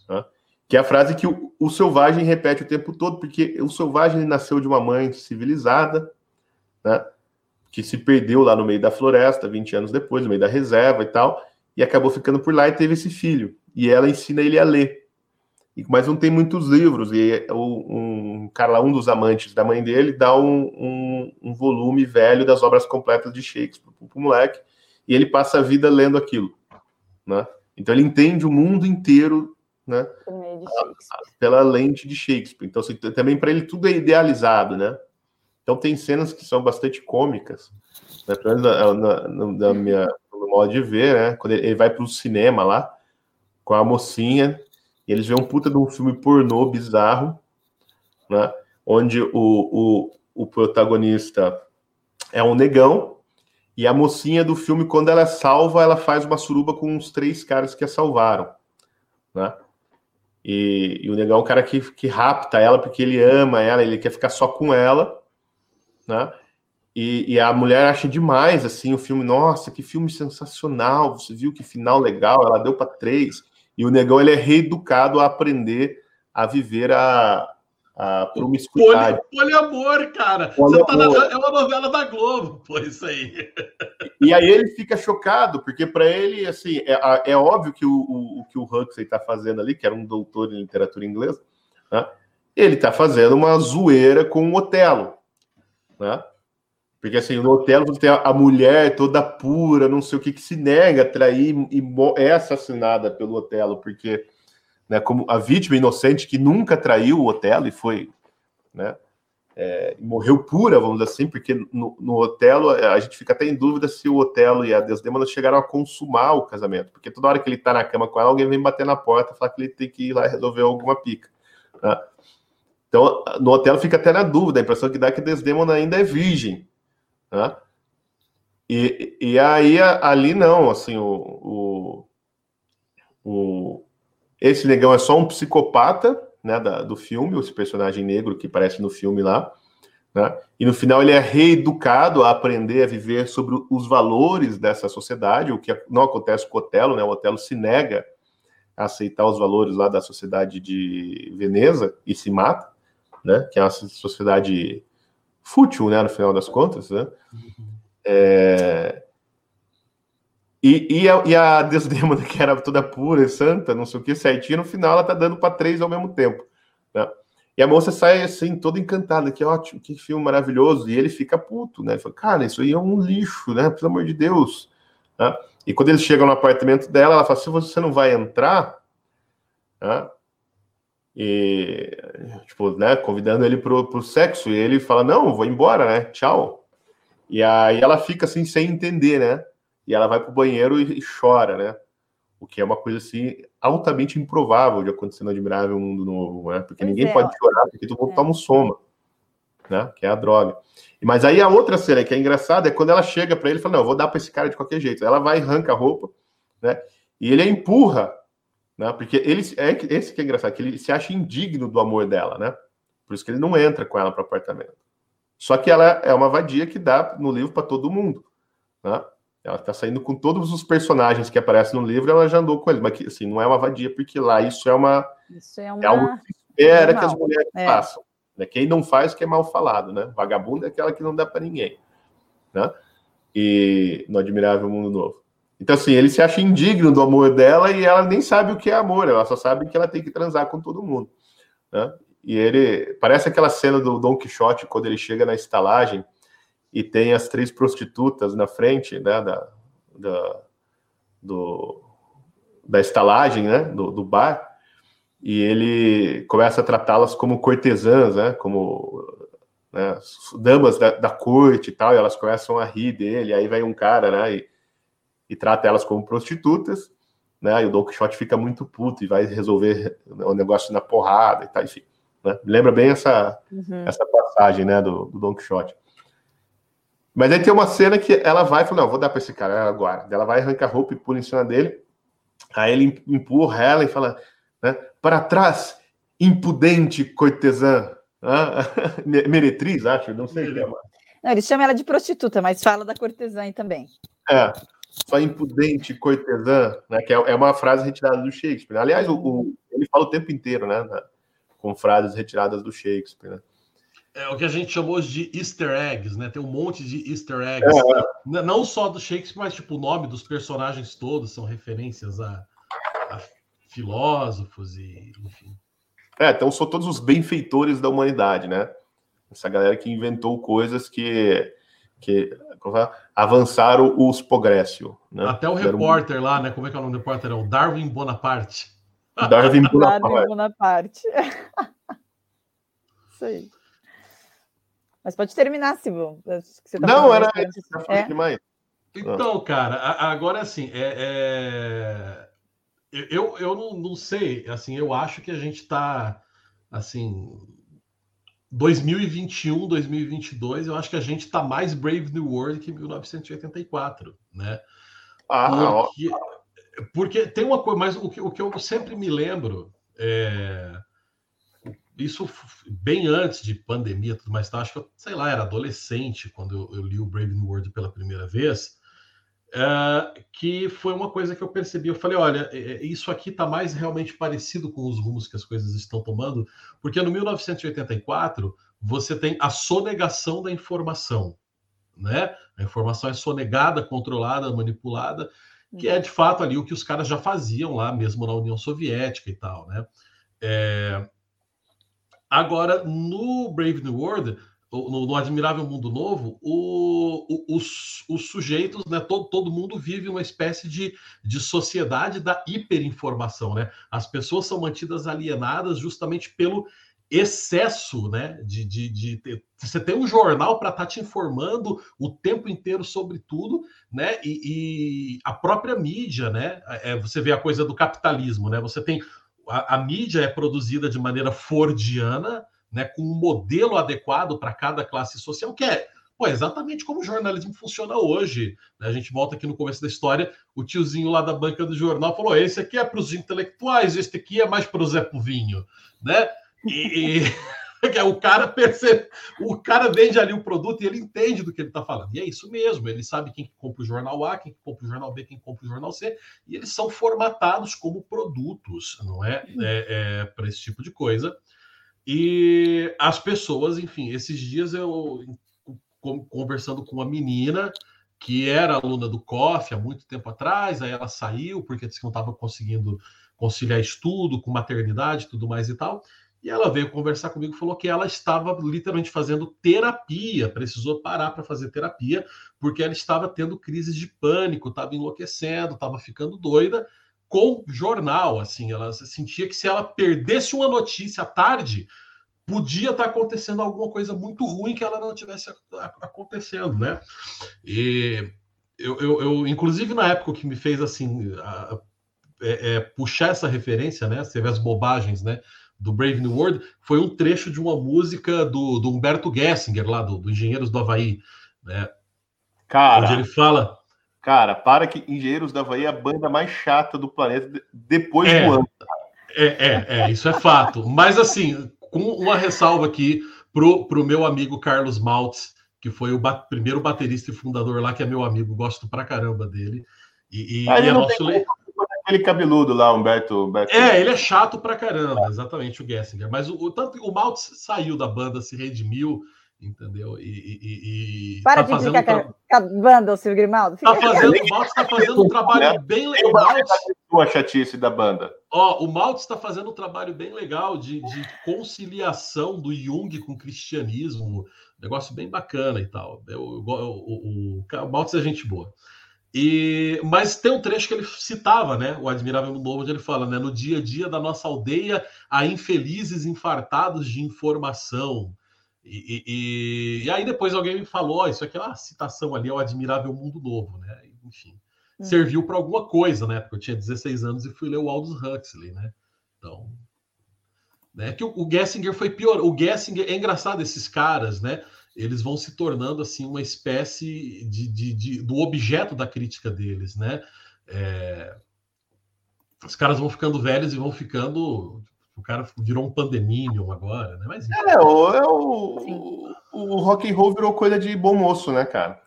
Né? Que é a frase que o, o, selvagem repete o tempo todo, porque o selvagem nasceu de uma mãe civilizada, né? Que se perdeu lá no meio da floresta, 20 anos depois, no meio da reserva e tal, e acabou ficando por lá e teve esse filho. E ela ensina ele a ler mas não tem muitos livros. E um cara lá, um dos amantes da mãe dele, dá um, um, um volume velho das obras completas de Shakespeare para o moleque, e ele passa a vida lendo aquilo. Né? Então ele entende o mundo inteiro né? pela lente de Shakespeare. Então, assim, também para ele tudo é idealizado, né? Então tem cenas que são bastante cômicas, né? Pelo menos na, na, na minha, no modo de ver, né? Quando ele vai para o cinema lá com a mocinha e eles veem um puta de um filme pornô bizarro, né? Onde o, o, o protagonista é um negão e a mocinha do filme, quando ela salva, ela faz uma suruba com os três caras que a salvaram, né? E, e, o negão é um cara que, que rapta ela porque ele ama ela, ele quer ficar só com ela, né? E, e, a mulher acha demais assim o filme. Nossa, que filme sensacional! Você viu que final legal? Ela deu para três. E o negão ele é reeducado a aprender a viver a, a promiscuidade. Poli, poliamor, cara. Poliamor. Tá na, é uma novela da Globo, pô, isso aí. E aí ele fica chocado, porque para ele, assim, é, é óbvio que o, o, o que o Huxley está fazendo ali, que era um doutor em literatura inglesa, né? ele está fazendo uma zoeira com o Otelo, né? Porque assim, no Otelo você tem a mulher toda pura, não sei o que, que se nega a trair e é assassinada pelo Otelo, porque né, como a vítima inocente que nunca traiu o Otelo e foi, né, é, morreu pura, vamos dizer assim, porque no, no Otelo a gente fica até em dúvida se o Otelo e a Desdemona chegaram a consumar o casamento, porque toda hora que ele tá na cama com ela, alguém vem bater na porta e falar que ele tem que ir lá resolver alguma pica. Né? Então, no Otelo fica até na dúvida, a impressão que dá é que Desdemona ainda é virgem. Né? E, e aí ali não, assim, o, o, o esse negão é só um psicopata, né, da, do filme, esse personagem negro que aparece no filme lá, né? E no final ele é reeducado a aprender a viver sobre os valores dessa sociedade, o que não acontece com o Otelo, né? O Otelo se nega a aceitar os valores lá da sociedade de Veneza e se mata, né? Que é uma sociedade fútil, né? No final das contas, né? É... E, e, a, e a Desdemona, que era toda pura e santa, não sei o que, certinho, no final ela tá dando para três ao mesmo tempo. Né? E a moça sai assim, toda encantada, que ótimo, que filme maravilhoso. E ele fica puto, né? Ele fala, cara, isso aí é um lixo, né? Pelo amor de Deus. Né? E quando eles chegam no apartamento dela, ela fala: se você não vai entrar, né? E tipo, né, convidando ele pro, pro sexo, e ele fala: não, vou embora, né? Tchau. E aí ela fica assim, sem entender, né? e ela vai para o banheiro e, e, chora, né? O que é uma coisa assim altamente improvável de acontecer no Admirável Mundo Novo, né? Porque pois ninguém é, pode chorar, porque todo mundo é. toma um soma, né? Que é a droga. Mas aí a outra cena que é engraçada é quando ela chega para ele e fala: Não, eu vou dar para esse cara de qualquer jeito. Ela vai e arranca a roupa, né? E ele a empurra, né? Porque ele é esse que é engraçado, que ele se acha indigno do amor dela, né? Por isso que ele não entra com ela para o apartamento. Só que ela é uma vadia que dá no livro para todo mundo, né? Ela está saindo com todos os personagens que aparecem no livro, ela já andou com eles, mas que, assim, não é uma vadia, porque lá isso é uma. Isso é, uma... é algo que espera que as mulheres é. façam. Né? Quem não faz, que é mal falado, né? Vagabundo é aquela que não dá para ninguém. Né? E no Admirável Mundo Novo. Então, assim, ele se acha indigno do amor dela e ela nem sabe o que é amor, ela só sabe que ela tem que transar com todo mundo. Né? E ele. Parece aquela cena do Don Quixote quando ele chega na estalagem e tem as três prostitutas na frente, né, da, da, do, da estalagem, né, do, do bar, e ele começa a tratá-las como cortesãs, né, como né, damas da, da, corte e tal, e elas começam a rir dele, aí vai um cara, né, e, e trata elas como prostitutas, né, e o Don Quixote fica muito puto e vai resolver o negócio na porrada e tal, enfim, né, lembra bem essa, uhum. essa passagem, né, do, do Don Quixote. Mas aí tem uma cena que ela vai e fala: Não, vou dar para esse cara agora. Ela vai arrancar a roupa e pula em cima dele. Aí ele empurra ela e fala: né, Para trás, impudente cortesã. Ah, meretriz, acho, não sei o que é. Não, ele chama ela de prostituta, mas fala da cortesã também. É, só impudente cortesã, né, que é, é uma frase retirada do Shakespeare. Aliás, o, o, ele fala o tempo inteiro, né, com frases retiradas do Shakespeare. Né? é o que a gente chamou de easter eggs, né? Tem um monte de easter eggs. É, é. Não só do Shakespeare, mas tipo, o nome dos personagens todos são referências a, a filósofos e enfim. É, então são todos os benfeitores da humanidade, né? Essa galera que inventou coisas que, que avançaram os progresso. Né? Até o repórter lá, né? Como é que é o nome do repórter? É o Darwin Bonaparte. Darwin Bonaparte. Darwin Bonaparte. Isso aí. Mas pode terminar, Silvio. Tá não, era é. demais. Então, cara, agora assim, é, é... eu, eu não, não, sei, assim, eu acho que a gente está, assim, 2021, 2022, eu acho que a gente está mais Brave New World que 1984, né? Ah, porque, porque tem uma coisa, mas o que, o que eu sempre me lembro, é, isso bem antes de pandemia, tudo mais, tá? acho que eu, sei lá, era adolescente quando eu, eu li o Brave New World pela primeira vez, é, que foi uma coisa que eu percebi. Eu falei, olha, é, é, isso aqui está mais realmente parecido com os rumos que as coisas estão tomando, porque no 1984 você tem a sonegação da informação, né? A informação é sonegada, controlada, manipulada, que é de fato ali o que os caras já faziam lá, mesmo na União Soviética e tal, né? É... Agora, no Brave New World, no, no Admirável Mundo Novo, o, o, os, os, sujeitos, né, todo, todo mundo vive uma espécie de, de sociedade da hiperinformação. Né? As pessoas são mantidas alienadas justamente pelo excesso né, de, de, de, de você tem um jornal para estar tá te informando o tempo inteiro sobre tudo, né? E, e a própria mídia, né? É, você vê a coisa do capitalismo, né? Você tem a, a mídia é produzida de maneira fordiana, né, com um modelo adequado para cada classe social, que é pô, exatamente como o jornalismo funciona hoje. Né? A gente volta aqui no começo da história, o tiozinho lá da banca do jornal falou: esse aqui é para os intelectuais, este aqui é mais para o Zé Povinho, né? E, e o cara percebe, o cara vende ali o produto e ele entende do que ele está falando. E é isso mesmo, ele sabe quem compra o jornal A, quem compra o jornal B, quem compra o jornal C, e eles são formatados como produtos, não é? é, é para esse tipo de coisa. E as pessoas, enfim, esses dias eu conversando com uma menina que era aluna do COF há muito tempo atrás, aí ela saiu porque disse que não estava conseguindo conciliar estudo com maternidade, tudo mais e tal. E ela veio conversar comigo, falou que ela estava literalmente fazendo terapia, precisou parar para fazer terapia, porque ela estava tendo crises de pânico, estava enlouquecendo, estava ficando doida, com jornal, assim, ela sentia que se ela perdesse uma notícia à tarde, podia estar acontecendo alguma coisa muito ruim que ela não tivesse acontecendo, né? E eu, eu, eu inclusive na época que me fez assim a, é, é, puxar essa referência, né? Você vê as bobagens, né? Do Brave New World foi um trecho de uma música do, do Humberto Gessinger lá do, do Engenheiros do Havaí, né? Cara, onde ele fala Cara, para que Engenheiros da Havaí é a banda mais chata do planeta depois é, do ano. É, é, é, isso é fato. Mas assim, com uma ressalva aqui pro, pro meu amigo Carlos Maltz, que foi o ba primeiro baterista e fundador lá, que é meu amigo, gosto pra caramba dele. E, e, ah, e é nosso le... aquele cabeludo lá, Humberto, Humberto. É, ele é chato pra caramba, exatamente, o Gessinger. Mas o, o tanto o Maltz saiu da banda, se redimiu entendeu? E, e, e para tá de ficar tra... acabando, Silvio Grimaldo. Tá fazendo, o Maltz está fazendo um trabalho bem legal. A chatice da banda. Ó, o Maltz está fazendo um trabalho bem legal de, de, conciliação do Jung com o cristianismo, negócio bem bacana e tal. Eu, eu, o, o, o Maltz é gente boa. E, mas tem um trecho que ele citava, né? O Admirável Novo, onde ele fala, né? No dia a dia da nossa aldeia, há infelizes infartados de informação e, e, e, aí depois alguém me falou, isso aqui é uma citação ali, é o Admirável Mundo Novo, né? Enfim, hum. serviu para alguma coisa, né? Porque eu tinha 16 anos e fui ler o Aldous Huxley, né? Então, né? Que o, o Gessinger foi pior. O Gessinger é engraçado esses caras, né? Eles vão se tornando assim uma espécie de, de, de do objeto da crítica deles, né? É... Os caras vão ficando velhos e vão ficando o cara virou um pandeminium agora, né? Mas, é, o, é o, o, rock and roll virou coisa de bom moço, né, cara?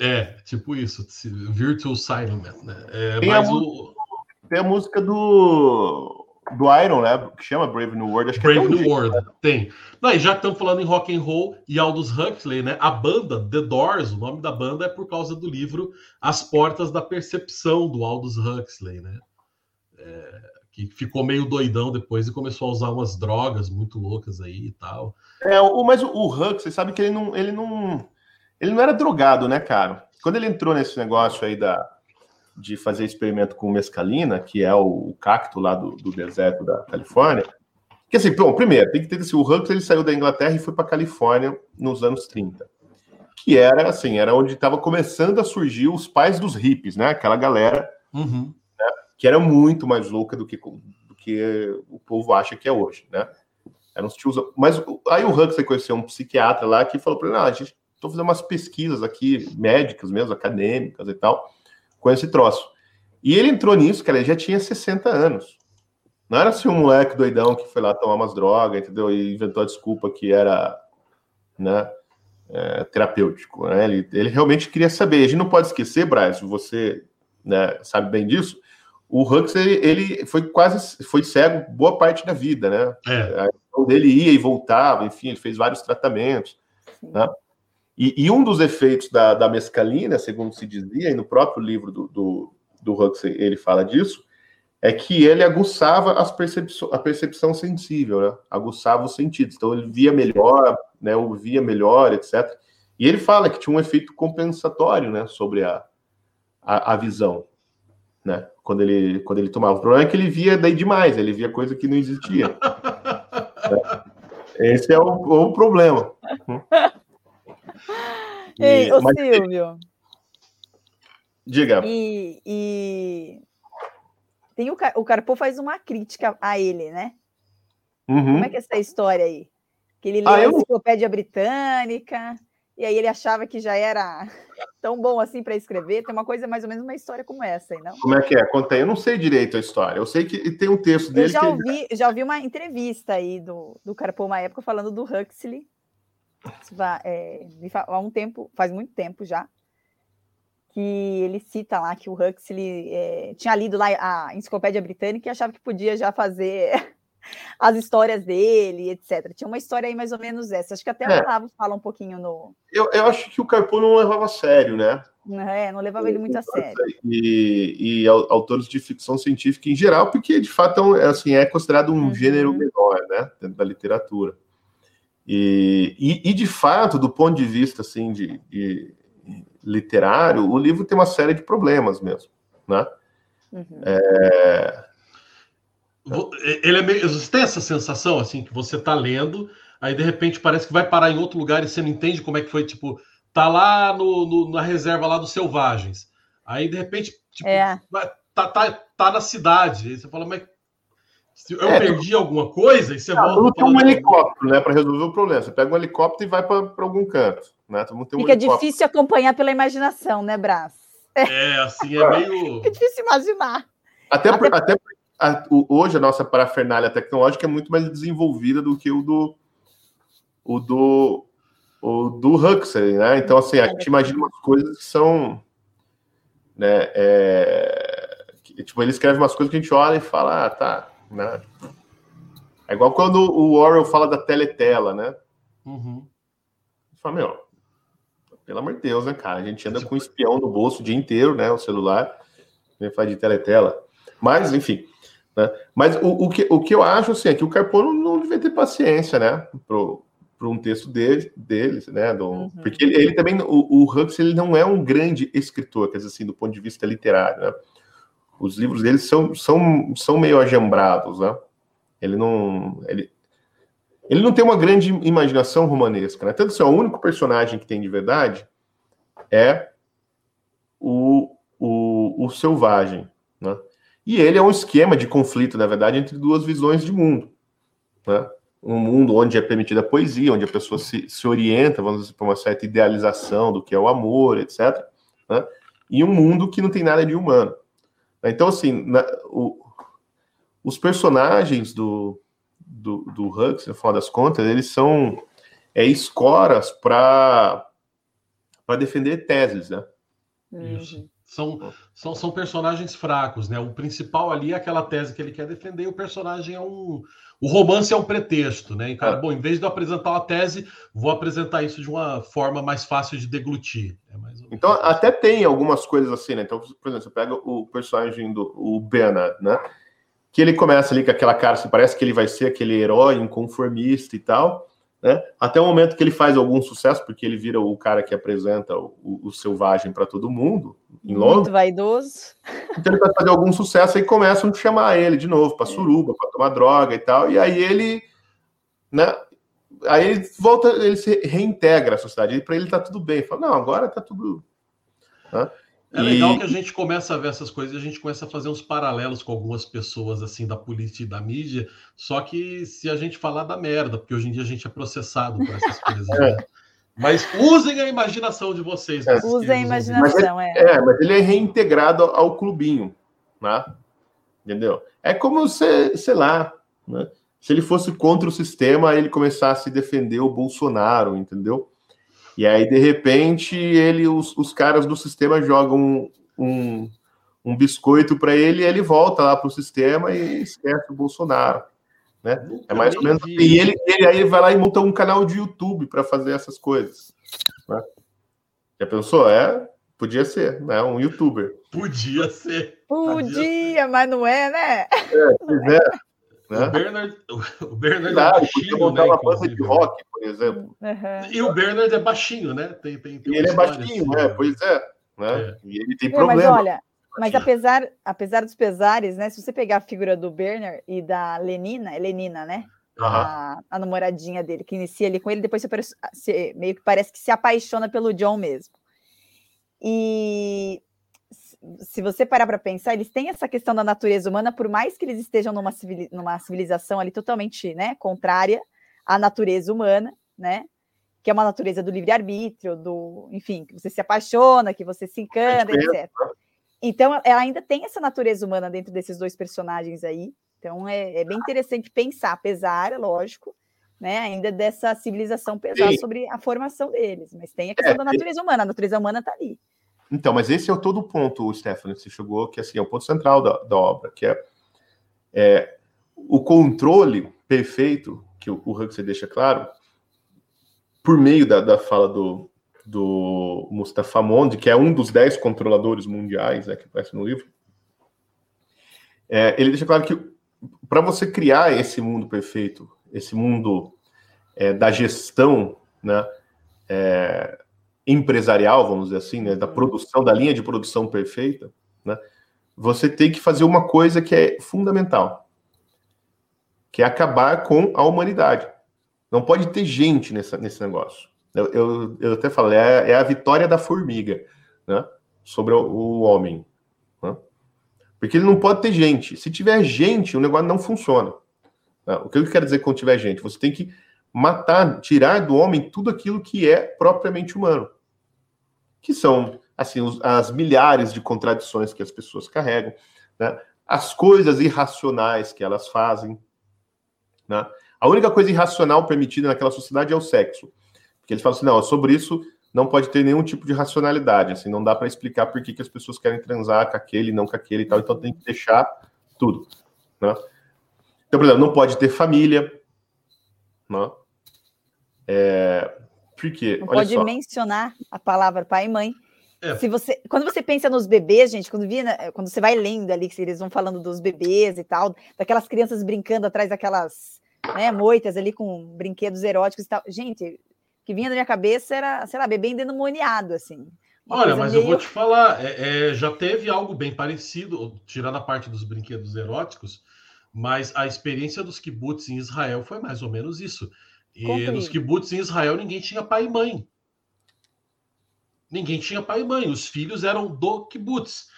É, tipo isso, Virtual Silent, né? É, tem, mas a o... tem a música do, do Iron, né? Que chama Brave New World. Acho que é Brave é New World, né? tem. Não, e já que estamos falando em rock and roll e Aldous Huxley, né? A banda The Doors, o nome da banda é por causa do livro As Portas da Percepção do Aldous Huxley, né? É, que ficou meio doidão depois e começou a usar umas drogas muito loucas aí e tal. É, o, mas o, o Huck, você sabe que ele não, ele não, ele não era drogado, né, cara? Quando ele entrou nesse negócio aí da, de fazer experimento com mescalina, que é o, o cacto lá do, do, deserto da Califórnia, que assim, bom, primeiro, tem que ter assim, o Huck ele saiu da Inglaterra e foi para Califórnia nos anos 30. Que era assim, era onde estava começando a surgir os pais dos hippies, né? Aquela galera uhum que era muito mais louca do que, do que o povo acha que é hoje, né? Eram os tios. Mas aí o Huxley conheceu um psiquiatra lá que falou para ele: ah, a gente estou fazendo umas pesquisas aqui, médicas mesmo, acadêmicas e tal, com esse troço. E ele entrou nisso, cara, ele já tinha 60 anos. Não era assim um moleque doidão que foi lá tomar umas drogas, entendeu? E inventou a desculpa que era, né, é, terapêutico, né? Ele, ele realmente queria saber. A gente não pode esquecer, Braz, você né, sabe bem disso, o Huxley, ele, ele foi quase, foi cego boa parte da vida, né? É. A dele ia e voltava, enfim, ele fez vários tratamentos, né? E, e, um dos efeitos da, da mescalina, segundo se dizia, e no próprio livro do, do, do Huxley ele fala disso, é que ele aguçava as percepção, a percepção sensível, né? aguçava os sentidos. Então ele via melhor, né? ouvia melhor, etc. E ele fala que tinha um efeito compensatório né? sobre a, a, a visão, né? quando, ele, quando ele tomava. O problema é que ele via daí demais, ele via coisa que não existia. Esse é o, o problema. Ei, ô Silvio. Diga. E, e, tem o, o Carpo faz uma crítica a ele, né? Uhum. Como é que é essa história aí? Que ele leu ah, eu... a enciclopédia britânica e aí ele achava que já era tão bom assim para escrever. Tem uma coisa mais ou menos uma história como essa aí, não? Como é que é? Conta aí. Eu não sei direito a história. Eu sei que tem um texto dele. Eu já ouvi, ele... já ouvi uma entrevista aí do, do Carpo uma época falando do Huxley é, há um tempo, faz muito tempo já, que ele cita lá que o Huxley é, tinha lido lá a enciclopédia britânica e achava que podia já fazer as histórias dele, etc. Tinha uma história aí mais ou menos essa. Acho que até é. o Olavo fala um pouquinho no. Eu, eu acho que o Carpo não levava a sério, né? É, não levava ele muito a sério. E, e autores de ficção científica em geral, porque de fato é, assim, é considerado um uhum. gênero menor, né? Dentro da literatura. E, e, e, de fato, do ponto de vista assim, de, de, literário, o livro tem uma série de problemas mesmo. Né? Uhum. É... Ele é meio... Você tem essa sensação assim que você está lendo, aí de repente parece que vai parar em outro lugar e você não entende como é que foi, tipo, tá lá no, no na reserva lá dos selvagens. Aí de repente, tipo, é. tá, tá, tá na cidade. Aí você fala, mas eu é, perdi alguma coisa, e você volta. Tem um helicóptero, né, para resolver o problema. Você pega um helicóptero e vai para algum canto, né? Um Fica difícil acompanhar pela imaginação, né, Brás? É, assim, é meio. É difícil imaginar. Até, até... Por, até a, o, hoje a nossa parafernália tecnológica é muito mais desenvolvida do que o do o do o do Huxley, né? Então assim a gente imagina umas coisas que são, né? É, que, tipo ele escreve umas coisas que a gente olha e fala, ah, tá, né? É igual quando o Orwell fala da teletela, né? Uhum. Fala, meu, pelo amor de Deus, né, cara? A gente anda com um espião no bolso o dia inteiro, né? O celular, vem falar de teletela. Mas, enfim. Né? Mas o, o, que, o que eu acho assim, é que o Carpono não devia ter paciência, né? para um texto dele, deles, né? Do, uhum. Porque ele, ele, também, o, o Huxley, ele não é um grande escritor, quer dizer assim, do ponto de vista literário, né? os livros dele são, são, são meio agembrados, né? Ele não, ele, ele não tem uma grande imaginação romanesca, né? Tanto assim, o único personagem que tem de verdade é o, o, o selvagem, né? E ele é um esquema de conflito, na verdade, entre duas visões de mundo, né? Um mundo onde é permitida a poesia, onde a pessoa se, se orienta, vamos dizer, para uma certa idealização do que é o amor, etc. Né? E um mundo que não tem nada de humano. Então, assim, na, o, os personagens do, do, do Hux, no final das contas, eles são é, escoras para defender teses, né? Isso. Uhum. São, são, são personagens fracos, né? O principal ali é aquela tese que ele quer defender, e o personagem é um. O romance é um pretexto, né? E, cara, é. bom, em vez de eu apresentar uma tese, vou apresentar isso de uma forma mais fácil de deglutir. É então, até tem algumas coisas assim, né? Então, por exemplo, você pega o personagem do o Bernard, né? Que ele começa ali com aquela cara, assim, parece que ele vai ser aquele herói inconformista e tal. Né? Até o momento que ele faz algum sucesso, porque ele vira o cara que apresenta o, o selvagem para todo mundo em Londres. Muito vaidoso. Então ele vai fazer algum sucesso e começam a chamar ele de novo para suruba, para tomar droga e tal. E aí ele, né? Aí ele volta, ele se reintegra à sociedade. Para ele tá tudo bem. Fala, não, agora tá tudo. Né? É legal que a gente começa a ver essas coisas, a gente começa a fazer uns paralelos com algumas pessoas assim da política e da mídia, só que se a gente falar da merda, porque hoje em dia a gente é processado por essas coisas. Né? É. Mas usem a imaginação de vocês. É. Usem a imaginação, mas é. É, mas ele é reintegrado ao clubinho, né? Entendeu? É como se, sei lá, né? se ele fosse contra o sistema, ele começasse a defender o Bolsonaro, entendeu? E aí, de repente, ele, os, os caras do sistema jogam um, um biscoito para ele e ele volta lá para o sistema e esquece o Bolsonaro. Né? é mais ou menos assim. E ele, ele aí vai lá e monta um canal de YouTube para fazer essas coisas. Né? Já pensou? É, podia ser, né? Um youtuber. Podia ser. Podia, podia mas não é, né? É, pois é. Né? O Bernard, o Bernard claro, é baixinho, montar né, uma banda de rock, por exemplo. Uhum. E o Bernard é baixinho, né? Tem, tem, tem e ele é baixinho, assim, né? Pois é. Né? É. E ele tem problema. Mas olha, mas apesar, apesar dos pesares, né? Se você pegar a figura do Bernard e da Lenina, é Lenina, né? Uhum. A, a, namoradinha dele, que inicia ali com ele, depois você, você meio que parece que se apaixona pelo John mesmo. E se você parar para pensar, eles têm essa questão da natureza humana, por mais que eles estejam numa, numa civilização ali totalmente né, contrária à natureza humana, né? Que é uma natureza do livre-arbítrio, do, enfim, que você se apaixona, que você se encanta, etc. Então, ela ainda tem essa natureza humana dentro desses dois personagens aí. Então, é, é bem interessante pensar, apesar, é lógico, né, ainda dessa civilização pesar sobre a formação deles. Mas tem a questão é, da natureza humana, a natureza humana está ali. Então, mas esse é todo o ponto, Stephanie, que você chegou, que assim, é o ponto central da, da obra, que é, é, o controle perfeito, que o, o Huxley deixa claro, por meio da, da fala do, do Mustafa Mond, que é um dos dez controladores mundiais, né, que aparece no livro, é, ele deixa claro que para você criar esse mundo perfeito, esse mundo é, da gestão, né, é, empresarial, vamos dizer assim, né, da uhum. produção, da linha de produção perfeita, né, você tem que fazer uma coisa que é fundamental, que é acabar com a humanidade. Não pode ter gente nessa, nesse negócio. Eu, eu, eu até falo, é, é, a vitória da formiga né, sobre o, o homem. Né? Porque ele não pode ter gente. Se tiver gente, o negócio não funciona. Né? O que eu quero dizer quando tiver gente? Você tem que matar, tirar do homem tudo aquilo que é propriamente humano que são assim as milhares de contradições que as pessoas carregam, né? as coisas irracionais que elas fazem. Né? A única coisa irracional permitida naquela sociedade é o sexo. Porque eles falam assim, não, sobre isso não pode ter nenhum tipo de racionalidade, assim, não dá para explicar por que, que as pessoas querem transar com aquele, não com aquele e tal, então tem que deixar tudo. Né? Então, por exemplo, não pode ter família, né? É, porque, não pode só. mencionar a palavra pai e mãe. É. Se você, quando você pensa nos bebês, gente, quando, via, quando você vai lendo ali, que eles vão falando dos bebês e tal, daquelas crianças brincando atrás daquelas né, moitas ali com brinquedos eróticos e tal. Gente, o que vinha na minha cabeça era, sei lá, bebê endemoniado, assim. Olha, mas meio... eu vou te falar, é, é, já teve algo bem parecido, tirando a parte dos brinquedos eróticos, mas a experiência dos kibbutz em Israel foi mais ou menos isso. E nos kibbutz em Israel ninguém tinha pai e mãe. Ninguém tinha pai e mãe. Os filhos eram do kibbutz.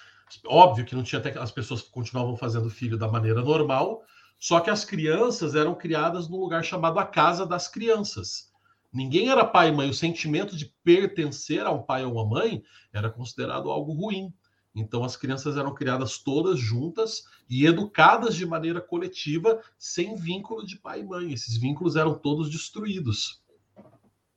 Óbvio que não tinha até as pessoas continuavam fazendo filho da maneira normal, só que as crianças eram criadas num lugar chamado a casa das crianças. Ninguém era pai e mãe. O sentimento de pertencer a um pai ou uma mãe era considerado algo ruim. Então as crianças eram criadas todas juntas e educadas de maneira coletiva, sem vínculo de pai e mãe. Esses vínculos eram todos destruídos.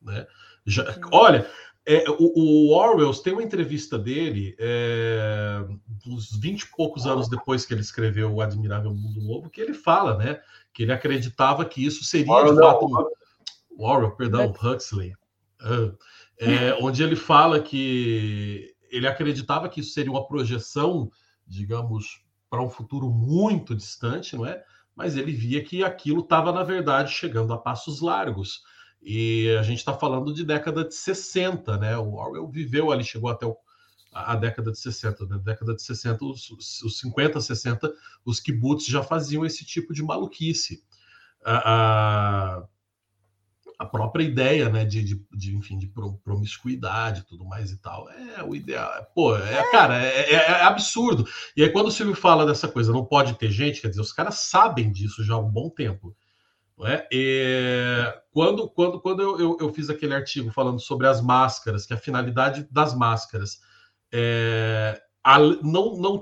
Né? Já, olha, é, o, o, Orwell tem uma entrevista dele, é, uns 20 e poucos anos depois que ele escreveu O Admirável Mundo Novo, que ele fala, né? Que ele acreditava que isso seria Orwell, de fato. Não. Orwell, perdão, Huxley. Uh, é, onde ele fala que ele acreditava que isso seria uma projeção, digamos, para um futuro muito distante, não é? Mas ele via que aquilo estava, na verdade, chegando a passos largos. E a gente está falando de década de 60, né? O Orwell viveu ali, chegou até o, a, década de 60, né? Década de 60, os, os 50, 60, os kibbutz já faziam esse tipo de maluquice. a, a própria ideia, né, de, de, de, enfim, de promiscuidade e tudo mais e tal. É o ideal. É, pô, é, é. cara, é, é, é, absurdo. E aí, quando o Silvio fala dessa coisa, não pode ter gente, quer dizer, os caras sabem disso já há um bom tempo. Não é? E quando quando, quando eu, eu, eu, fiz aquele artigo falando sobre as máscaras, que a finalidade das máscaras é a, não, não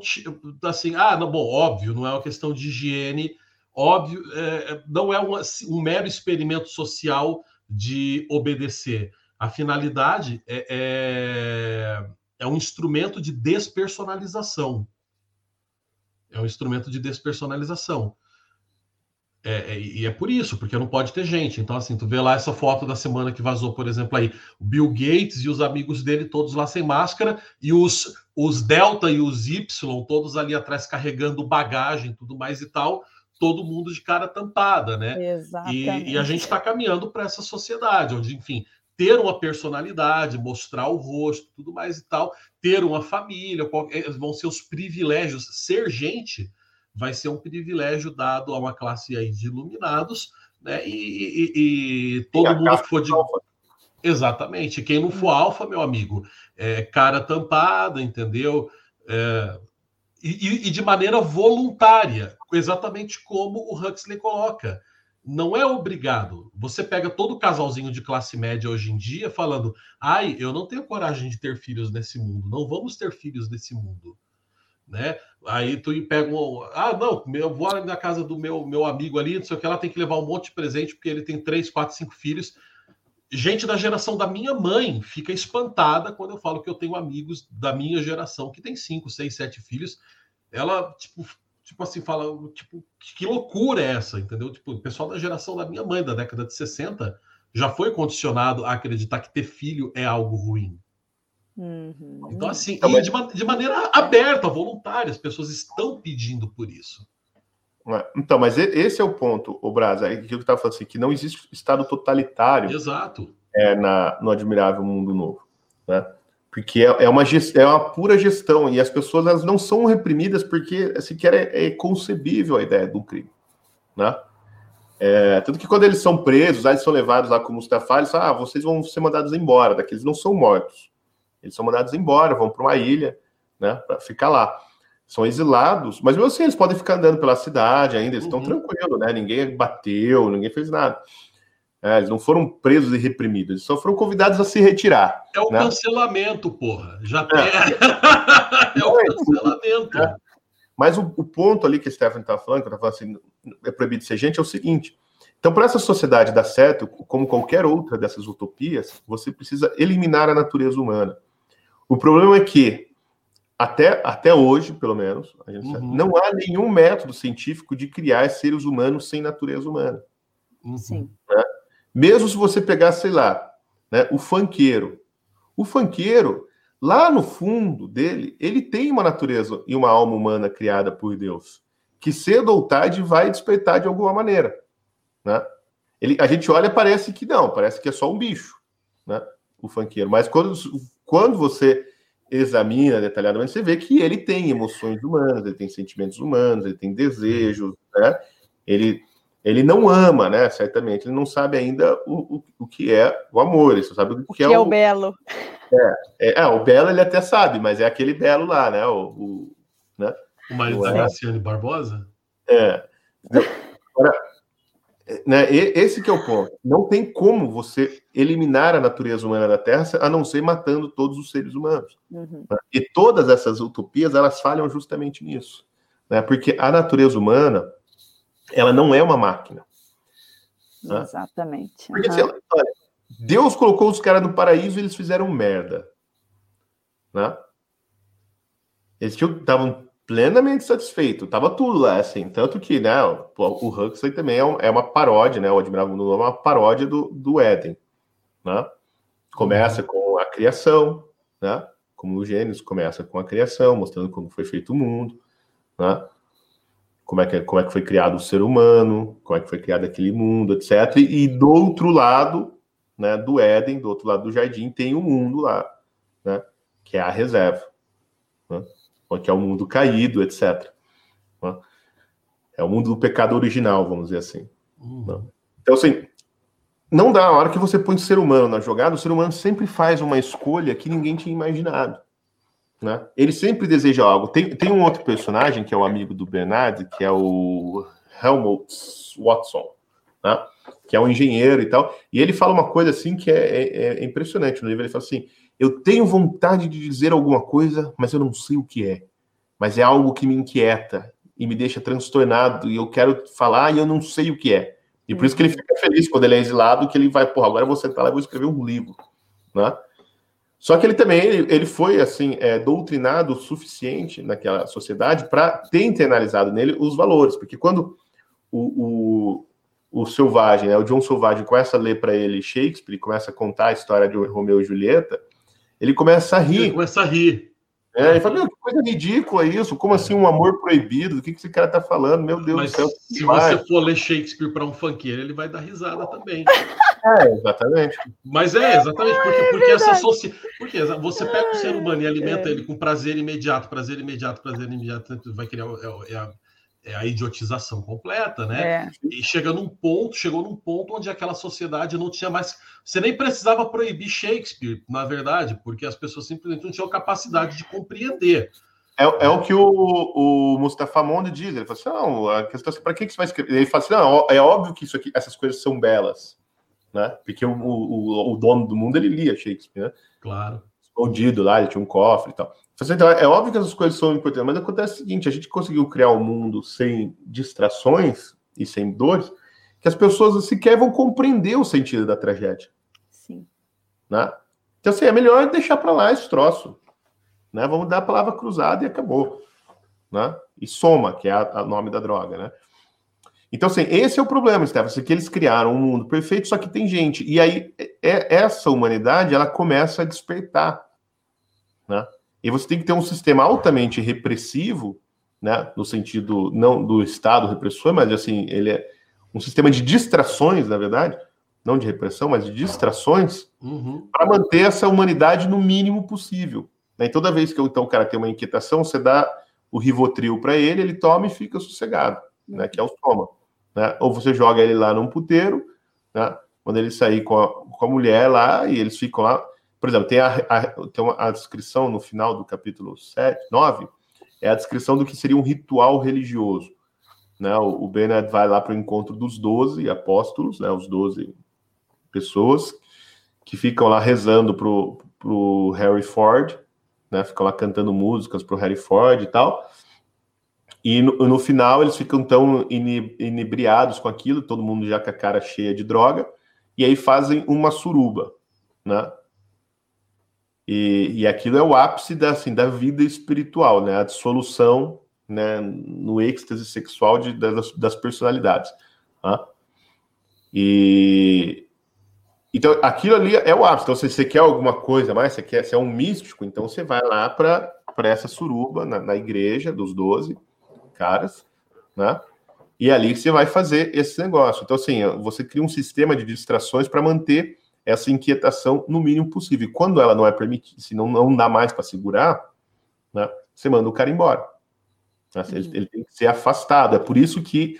assim, ah, não, bom, óbvio, não é uma questão de higiene, óbvio, é, não é um, um mero experimento social de obedecer. A finalidade é, é, é um instrumento de despersonalização. É um instrumento de despersonalização. É, é, e é por isso, porque não pode ter gente. Então, assim, tu vê lá essa foto da semana que vazou, por exemplo, aí, o Bill Gates e os amigos dele todos lá sem máscara, e os, os Delta e os Y todos ali atrás carregando bagagem, tudo mais e tal, todo mundo de cara tampada, né? Exatamente. E, e a gente está caminhando para essa sociedade, onde, enfim, ter uma personalidade, mostrar o rosto, tudo mais e tal, ter uma família, é, vão ser os privilégios, ser gente vai ser um privilégio dado a uma classe aí de iluminados, né? E, e, e todo e mundo que for de. Alfa. Exatamente. Quem não for alfa, meu amigo, é cara tampada, entendeu? É, e, e, de maneira voluntária, exatamente como o Huxley coloca. Não é obrigado. Você pega todo casalzinho de classe média hoje em dia falando: ai, eu não tenho coragem de ter filhos nesse mundo, não vamos ter filhos nesse mundo né? Aí tu pega um, ah, não, eu vou na casa do meu, meu amigo ali, não sei o que, ela tem que levar um monte de presente porque ele tem três, quatro, cinco filhos. Gente da geração da minha mãe fica espantada quando eu falo que eu tenho amigos da minha geração que tem cinco, seis, sete filhos. Ela, tipo, tipo assim, fala, tipo, que loucura é essa, entendeu? Tipo, o pessoal da geração da minha mãe, da década de 60, já foi condicionado a acreditar que ter filho é algo ruim. Uhum. Então, assim, então, de, de, maneira aberta, voluntária, as pessoas estão pedindo por isso. É, então, mas esse é o ponto, o Brasa, é que eu estava falando assim, que não existe Estado totalitário Exato. É, na, no Admirável Mundo Novo, né? Porque é, é, uma, é uma pura gestão, e as pessoas elas não são reprimidas porque sequer é, é concebível a ideia do crime, né? É, tanto que quando eles são presos, eles são levados lá como Mustafa, eles falam, ah, vocês vão ser mandados embora, daqueles não são mortos. Eles são mandados embora, vão para uma ilha, né, para ficar lá. São exilados, mas mesmo assim eles podem ficar andando pela cidade ainda, eles uhum. estão tranquilos, né? Ninguém bateu, ninguém fez nada. É, eles não foram presos e reprimidos, eles só foram convidados a se retirar. É o né? cancelamento, porra. Já é, é. o cancelamento. É. Mas o, o, ponto ali que a Stephanie está falando, que eu falando assim, é proibido ser gente, é o seguinte: então, para essa sociedade dar certo, como qualquer outra dessas utopias, você precisa eliminar a natureza humana. O problema é que, até, até hoje, pelo menos, uhum. não há nenhum método científico de criar seres humanos sem natureza humana. Uhum. Sim. Né? Mesmo se você pegar, sei lá, né, o fanqueiro. O fanqueiro, lá no fundo dele, ele tem uma natureza e uma alma humana criada por Deus, que cedo ou tarde vai despertar de alguma maneira. Né? Ele, a gente olha parece que não, parece que é só um bicho, né? o fanqueiro. Mas quando quando você examina detalhadamente, você vê que ele tem emoções humanas, ele tem sentimentos humanos, ele tem desejos, né? Ele, ele não ama, né? Certamente, ele não sabe ainda o, o, o que é o amor, ele só sabe o que, o que é, é, o... belo. É, é, é, o belo ele até sabe, mas é aquele belo lá, né? O, o, né? o marido da Graciane Barbosa? É. Agora, né, esse que é o ponto. Não tem como você eliminar a natureza humana da Terra a não ser matando todos os seres humanos. Uhum. Né? E todas essas utopias elas falham justamente nisso, né? Porque a natureza humana ela não é uma máquina. Né? Exatamente. Porque uhum. olha, Deus colocou os caras no paraíso e eles fizeram merda, né? Eles estavam plenamente satisfeito. Tava tudo lá, assim. Tanto que, né, o, Huxley também é, um, é, uma paródia, né? O Admirável Mundo é uma paródia do, do Éden, né? Começa uhum. com a criação, né? Como o Gênesis começa com a criação, mostrando como foi feito o mundo, né? Como é, que, como é que foi criado o ser humano, como é que foi criado aquele mundo, etc. E, e do outro lado, né, do Éden, do outro lado do jardim, tem o um mundo lá, né? Que é a reserva. Né? Que é o mundo caído, etc. Né? É o mundo do pecado original, vamos dizer assim. Uhum. Então, assim, não dá. A hora que você põe o ser humano na jogada, o ser humano sempre faz uma escolha que ninguém tinha imaginado. Né? Ele sempre deseja algo. Tem, tem um outro personagem que é o amigo do Bernard, que é o Helmut Watson, né? que é um engenheiro e tal. E ele fala uma coisa assim que é, é, é impressionante no livro. Ele fala assim: eu tenho vontade de dizer alguma coisa, mas eu não sei o que é. Mas é algo que me inquieta e me deixa transtornado e eu quero falar e eu não sei o que é. E por isso que ele fica feliz quando ele é exilado, que ele vai, porra, agora eu vou sentar lá e vou escrever um livro, né? Só que ele também ele, ele foi assim é, doutrinado o suficiente naquela sociedade para ter internalizado nele os valores, porque quando o, o, o selvagem, né, o John Selvagem começa a ler para ele Shakespeare, começa a contar a história de Romeu e Julieta, ele começa a rir. Ele começa a rir. É, ele fala, meu, que coisa ridícula isso. Como assim um amor proibido? O que, que esse cara tá falando? Meu Deus Mas do céu. Se você for ler Shakespeare para um funkeiro, ele vai dar risada também. É, exatamente. Mas é, exatamente, porque, é porque essa socia... porque você pega o ser humano e alimenta é. ele com prazer imediato, prazer imediato, prazer imediato, vai criar é, é a, é a idiotização completa, né? É. E chega num ponto, chegou num ponto onde aquela sociedade não tinha mais. Você nem precisava proibir Shakespeare, na verdade, porque as pessoas simplesmente não tinham capacidade de compreender. É, é o que o, o Mustafa Monde diz. Ele fala assim: não, a questão é para que, que você vai escrever? Ele fala assim: não, é óbvio que isso aqui, essas coisas são belas né? Porque o, o, o dono do mundo ele lia Shakespeare, né? Claro. Escondido lá, ele tinha um cofre e tal. É óbvio que essas coisas são importantes, mas acontece o seguinte: a gente conseguiu criar um mundo sem distrações e sem dores, que as pessoas sequer vão compreender o sentido da tragédia. Sim. Né? Então, assim, é melhor deixar para lá esse troço. Né? Vamos dar a palavra cruzada e acabou. Né? E soma, que é o nome da droga, né? Então, assim, esse é o problema, Stefan, que eles criaram um mundo perfeito, só que tem gente. E aí, é, essa humanidade, ela começa a despertar, né? E você tem que ter um sistema altamente repressivo, né? No sentido, não do Estado repressor, mas, assim, ele é um sistema de distrações, na verdade, não de repressão, mas de distrações, uhum. para manter essa humanidade no mínimo possível. Né? E toda vez que então, o cara tem uma inquietação, você dá o Rivotril para ele, ele toma e fica sossegado, né? Que é o soma. Né? Ou você joga ele lá num puteiro, né? quando ele sair com a, com a mulher lá e eles ficam lá. Por exemplo, tem a, a, tem uma, a descrição no final do capítulo 7, 9, é a descrição do que seria um ritual religioso. Né? O, o Bernard vai lá para o encontro dos 12 apóstolos, né? os 12 pessoas que ficam lá rezando para o Harry Ford, né? ficam lá cantando músicas para o Harry Ford e tal. E no, no, final eles ficam tão inebriados com aquilo, todo mundo já com a cara cheia de droga, e aí fazem uma suruba, né? E, e aquilo é o ápice da, assim, da vida espiritual, né? A dissolução né, no êxtase sexual de, das, das personalidades. Né? E então aquilo ali é o ápice. Então, se você quer alguma coisa mais, você é um místico, então você vai lá para essa suruba na, na igreja dos doze caras, né? E é ali você vai fazer esse negócio. Então, assim, você cria um sistema de distrações para manter essa inquietação no mínimo possível. E quando ela não é permitida, se não, não dá mais para segurar, né, você manda o cara embora. Né? Ele, ele, tem que ser afastado. É por isso que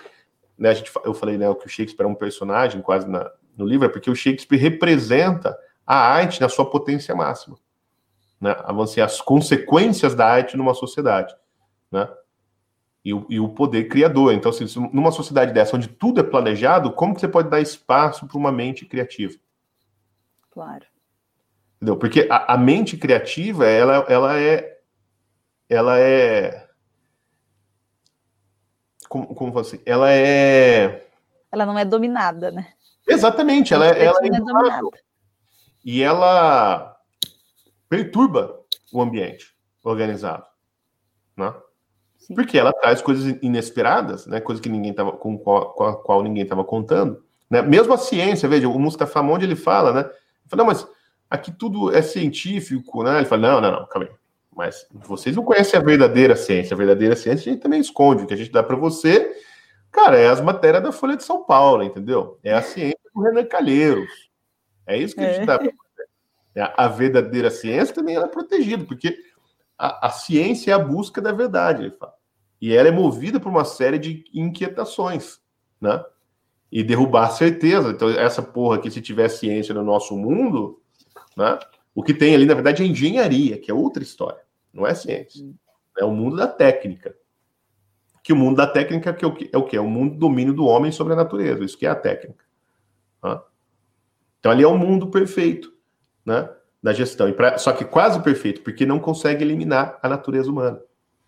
né, a gente, eu falei né, que o Shakespeare é um personagem quase na, no livro, é porque o Shakespeare representa a arte na sua potência máxima. Né? Assim, as consequências da arte numa sociedade. Né? e o, e o poder criador. Então, assim, numa sociedade dessa, onde tudo é planejado, como que você pode dar espaço para uma mente criativa? Claro. Entendeu? Porque a, a, mente criativa, ela, ela é. Ela é. Como, como assim? Ela é. Ela não é dominada, né? Exatamente, ela, é, ela é, é dominada. E ela perturba o ambiente organizado. Né? Sim. Porque ela traz coisas inesperadas, né? Coisa que ninguém tava, com, qual, com a qual ninguém estava contando. Né? Mesmo a ciência, veja, o Mustafa Monde, ele fala, né? Fala, não, mas aqui tudo é científico, né? Ele fala, não, não, não, calma aí. Mas vocês não conhecem a verdadeira ciência. A verdadeira ciência a gente também esconde. O que a gente dá para você, cara, é as matérias da Folha de São Paulo, entendeu? É a ciência do Renan Calheiros. É isso que a gente é. dá para você. É, a verdadeira ciência também é protegida, porque a, a ciência é a busca da verdade, ele fala. E ela é movida por uma série de inquietações, né? E derrubar a certeza. Então, essa porra que se tiver ciência no nosso mundo, né? O que tem ali, na verdade, é engenharia, que é outra história. Não é ciência. É o mundo da técnica. Que o mundo da técnica é o que? É o, que? É o mundo do domínio do homem sobre a natureza. Isso que é a técnica. Né? Então, ali é o mundo perfeito. Né? da gestão. Pra, só que quase perfeito, porque não consegue eliminar a natureza humana.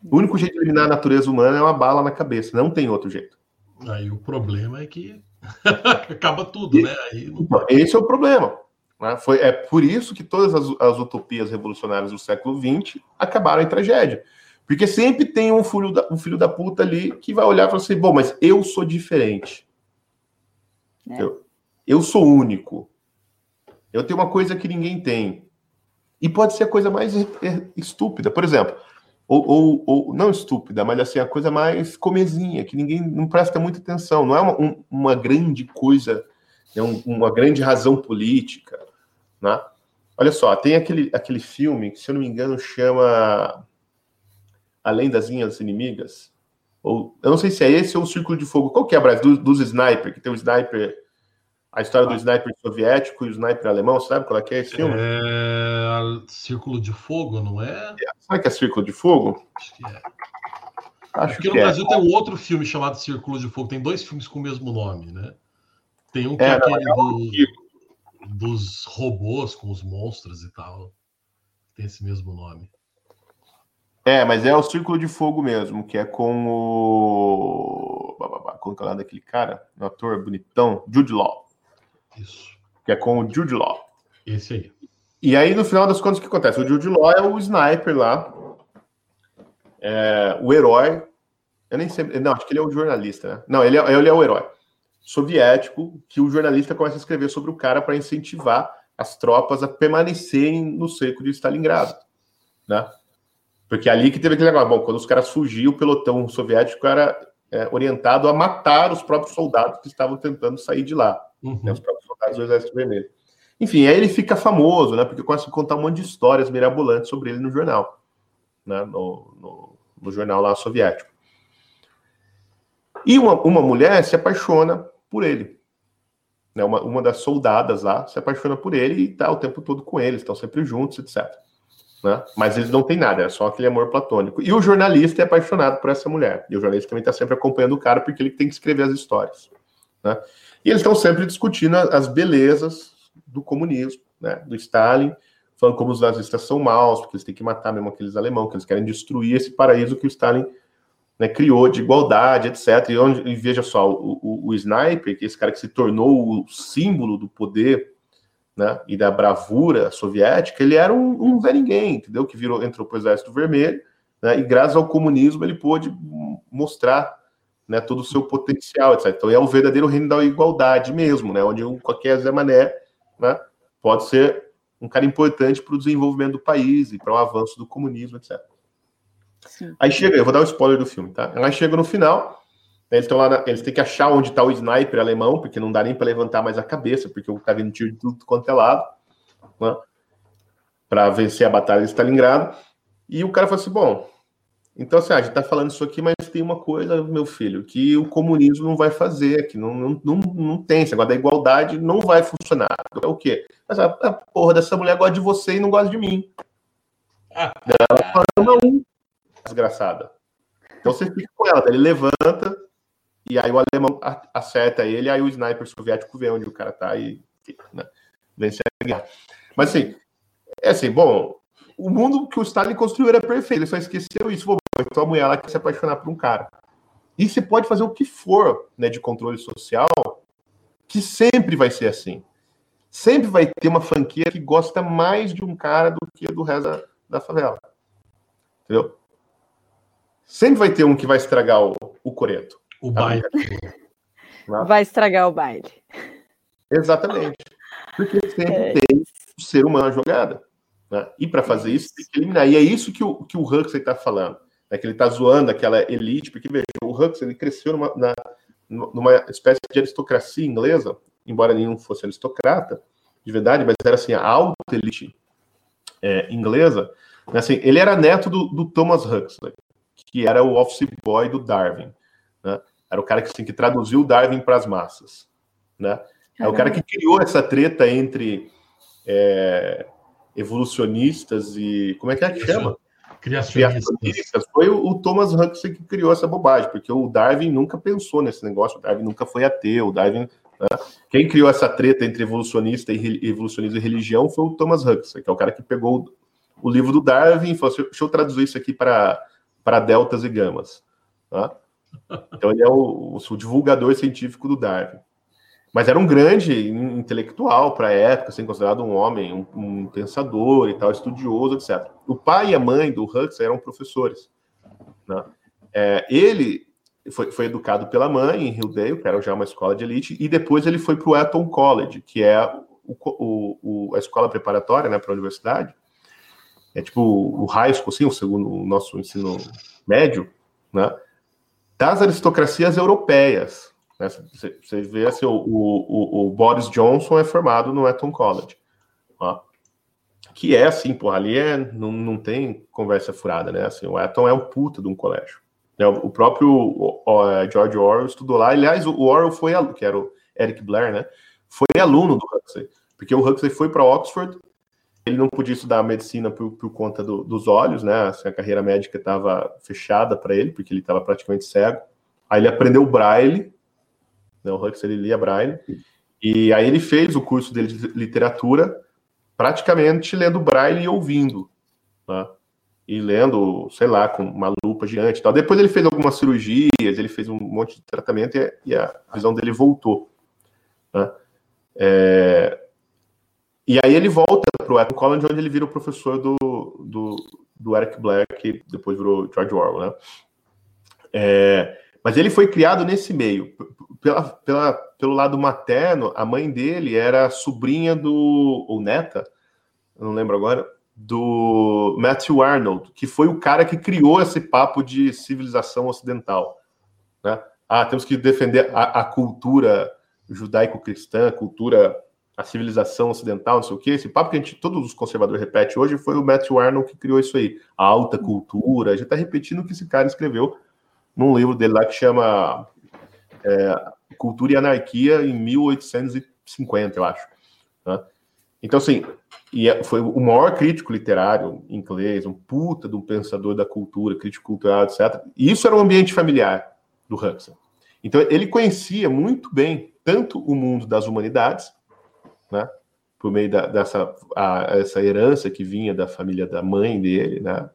O único jeito de eliminar a natureza humana é uma bala na cabeça, não tem outro jeito. Aí o problema é que acaba tudo, né? Aí... Então, esse é o problema. Né? Foi, é por isso que todas as, as utopias revolucionárias do século XX acabaram em tragédia. Porque sempre tem um filho, da, um filho da puta ali que vai olhar e falar assim: bom, mas eu sou diferente. É. Eu, eu sou único. Eu tenho uma coisa que ninguém tem. E pode ser a coisa mais estúpida. Por exemplo, ou, ou, ou, não estúpida, mas assim, a coisa mais comezinha, que ninguém não presta muita atenção. Não é uma, um, uma grande coisa, é um, uma grande razão política. Né? Olha só, tem aquele, aquele filme que, se eu não me engano, chama Além das Linhas Inimigas. Ou, eu não sei se é esse ou o Círculo de Fogo. Qual que é, Braz? Dos, dos sniper, que tem o sniper a história do ah. sniper soviético e o sniper alemão, sabe qual é que é esse filme? É... Círculo de Fogo, não é? é. Sabe que é Círculo de Fogo? Acho que é. Acho Porque no é. Brasil tem um outro filme chamado Círculo de Fogo. Tem dois filmes com o mesmo nome, né? Tem um que é, é aquele do, dos robôs com os monstros e tal. Tem esse mesmo nome. É, mas é o Círculo de Fogo mesmo, que é com o. Como é o nome daquele cara? Um ator bonitão, Jude Law. Isso. Que é com o Jude Law. Esse aí. E aí, no final das contas, o que acontece? O Jude Law é o sniper lá, é, o herói. Eu nem sei. Não, acho que ele é o jornalista, né? Não, ele é, ele é o herói soviético que o jornalista começa a escrever sobre o cara para incentivar as tropas a permanecerem no cerco de Stalingrado, né? Porque é ali que teve aquele negócio, bom, quando os caras fugiam, o pelotão soviético era é, orientado a matar os próprios soldados que estavam tentando sair de lá, uhum. né, os próprios soldados do Exército Vermelho. Enfim, aí ele fica famoso, né? Porque começa a contar um monte de histórias mirabolantes sobre ele no jornal, né? No, no, no jornal lá soviético. E uma, uma mulher se apaixona por ele. Né? Uma, uma das soldadas lá se apaixona por ele e está o tempo todo com ele, estão sempre juntos, etc. Né? Mas eles não têm nada, é só aquele amor platônico. E o jornalista é apaixonado por essa mulher. E o jornalista também está sempre acompanhando o cara porque ele tem que escrever as histórias. Né? E eles estão sempre discutindo as belezas do comunismo, né? do Stalin, falando como os nazistas são maus, porque eles têm que matar mesmo aqueles alemães, que eles querem destruir esse paraíso que o Stalin né, criou de igualdade, etc. E, onde, e veja só, o, o, o, sniper, que é esse cara que se tornou o símbolo do poder né, e da bravura soviética, ele era um, um Zé Ninguém, entendeu? Que virou, entrou para o Exército Vermelho, né, e graças ao comunismo ele pôde mostrar né, todo o seu potencial, etc. Então é o verdadeiro reino da igualdade mesmo, né, onde qualquer Zé Mané né, pode ser um cara importante para o desenvolvimento do país e para o avanço do comunismo, etc. Sim. Aí chega, eu vou dar o um spoiler do filme, tá? Aí chega no final, né, eles estão lá, na, eles têm que achar onde está o sniper alemão, porque não dá nem para levantar mais a cabeça, porque o tá vindo tiro de tudo quanto é lado, né? Para vencer a batalha de Stalingrado. E o cara fala assim: bom, então assim, ah, a gente tá falando isso aqui, mas tem uma coisa, meu filho, que o comunismo não vai fazer, que não, não, não, não tem, esse negócio da igualdade não vai funcionar. É o quê? Mas a, a porra dessa mulher gosta de você e não gosta de mim. Ah. Ela fala, não, desgraçada. Então você fica com ela, ele levanta, e aí o alemão acerta ele, aí o sniper soviético vê onde o cara tá e né, vence a guerra. Mas assim, é assim, bom, o mundo que o Stalin construiu era perfeito, ele só esqueceu isso. Bom, então a mulher lá quer se apaixonar por um cara. E você pode fazer o que for né, de controle social, que sempre vai ser assim. Sempre vai ter uma franquia que gosta mais de um cara do que do resto da, da favela. Entendeu? Sempre vai ter um que vai estragar o, o coreto. O tá baile. Vai estragar o baile. Exatamente. Porque sempre é. tem o ser humano jogada. Né? E para fazer isso, tem que eliminar. E é isso que o, que o Huxley está falando. Né? Que ele está zoando aquela elite, porque veja, o Huxley ele cresceu numa, na, numa espécie de aristocracia inglesa, embora nenhum fosse aristocrata, de verdade, mas era assim, a alta elite é, inglesa. Assim, ele era neto do, do Thomas Huxley que era o office boy do Darwin. Né? Era o cara que, assim, que traduziu o Darwin para as massas. Né? É o cara que criou essa treta entre é, evolucionistas e. Como é que é que chama? Criacionistas. Criacionistas. Foi o, o, Thomas Huxley que criou essa bobagem, porque o Darwin nunca pensou nesse negócio, o Darwin nunca foi ateu, o Darwin Né? Quem criou essa treta entre evolucionista e evolucionismo e religião foi o Thomas Huxley, que é o cara que pegou o livro do Darwin e falou assim, deixa eu traduzir isso aqui para deltas e gamas. Tá? Então ele é o, o, divulgador científico do Darwin. Mas era um grande intelectual para a época, sendo considerado um homem, um, um, pensador e tal, estudioso, etc. O pai e a mãe do Huxley eram professores. Né? É, ele foi, foi, educado pela mãe em Hildale, que era já uma escola de elite, e depois ele foi para o Eton College, que é o, o, a escola preparatória né, para a universidade. É tipo o high school, assim, o segundo o nosso ensino médio, né, das aristocracias europeias. Né? Você, você vê assim, o, o, o, Boris Johnson é formado no Eton College. Ó, que é assim, porra, ali é, não, não tem conversa furada, né? Assim, o Eton é um puta de um colégio. Né? O próprio o, é, George Orwell estudou lá. Aliás, o Orwell foi, que era o Eric Blair, né? Foi aluno do Huxley, porque o Huxley foi para Oxford. Ele não podia estudar medicina por, por conta do, dos olhos, né? Assim, a carreira médica estava fechada para ele, porque ele estava praticamente cego. Aí ele aprendeu Braille, né? o Huxley ele lia Braille, e aí ele fez o curso dele de literatura praticamente lendo Braille e ouvindo. Né? e lendo, sei lá, com uma lupa gigante tal. Depois ele fez algumas cirurgias, ele fez um monte de tratamento e, e a visão dele voltou. Né? É... E aí ele volta para o Eton College, onde ele vira o professor do, do, do Eric Black, que depois virou George Orwell, né? É... Mas ele foi criado nesse meio. Pela, pela, pelo lado materno, a mãe dele era sobrinha do... ou neta, não lembro agora, do Matthew Arnold, que foi o cara que criou esse papo de civilização ocidental. Né? Ah, temos que defender a, a cultura judaico-cristã, a cultura, a civilização ocidental, não sei o quê. Esse papo que a gente, todos os conservadores repetem hoje foi o Matthew Arnold que criou isso aí. A alta cultura. A gente está repetindo o que esse cara escreveu num livro dele lá que chama é, Cultura e Anarquia em 1850, eu acho. Né? Então, assim, e é, foi o maior crítico literário inglês, um puta de um pensador da cultura, crítico cultural, etc. E isso era um ambiente familiar do Huxley. Então, ele conhecia muito bem tanto o mundo das humanidades, né, por meio da, dessa a, essa herança que vinha da família da mãe dele, né,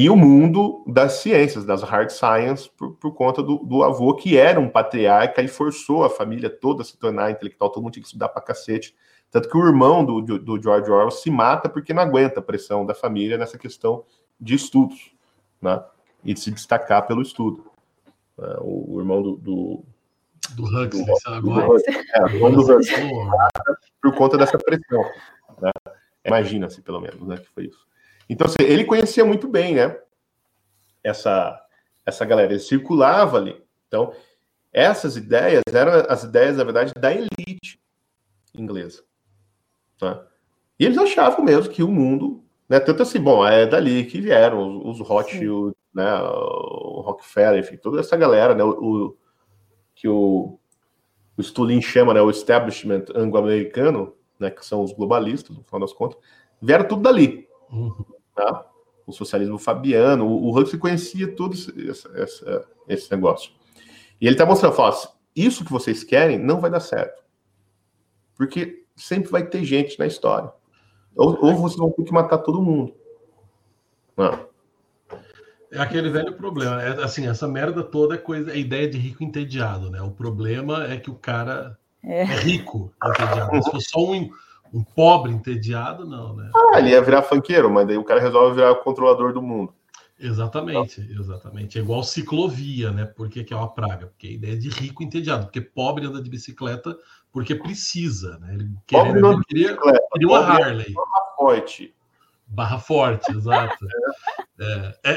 e o mundo das ciências, das hard science, por, por conta do, do, avô, que era um patriarca e forçou a família toda a se tornar intelectual, todo mundo tinha que estudar pra cacete. Tanto que o irmão do, do George Orwell se mata porque não aguenta a pressão da família nessa questão de estudos, né? E de se destacar pelo estudo. É, o, o, irmão do. Do, do Huxley, do, agora. Do, é, o irmão do Huxley por conta dessa pressão. Né? Imagina-se, pelo menos, né, que foi isso. Então, assim, ele conhecia muito bem, né? Essa, essa galera, ele circulava ali. Então, essas ideias eram as ideias, na verdade, da elite inglesa. Né? E eles achavam mesmo que o mundo, né, tanto assim, bom, é dali que vieram os, os Rothschild, né, o Rockefeller, enfim, toda essa galera, né, o, o que o, o Stulin chama, né, o establishment anglo-americano, né, que são os globalistas, no final das contas, vieram tudo dali. Uhum. Tá? O socialismo fabiano, o, o Huxley conhecia todo esse, esse, esse negócio. E ele está mostrando, fala, isso que vocês querem não vai dar certo. Porque sempre vai ter gente na história. Ou, ou vocês vão ter que matar todo mundo. Não. É aquele velho problema. É, assim, essa merda toda é coisa, é ideia de rico entediado, né? O problema é que o cara é, é rico entediado. Se for só um, um pobre entediado, não, né? Ah, ele ia virar funkeiro, mas daí o cara resolve virar o controlador do mundo. Exatamente, exatamente. É igual ciclovia, né? Por que, que é uma praga? Porque a ideia é de rico entediado, porque pobre anda de bicicleta porque precisa, né? Ele, queria, ele queria, queria uma Harley. Barra forte. Barra forte, exato. É, é,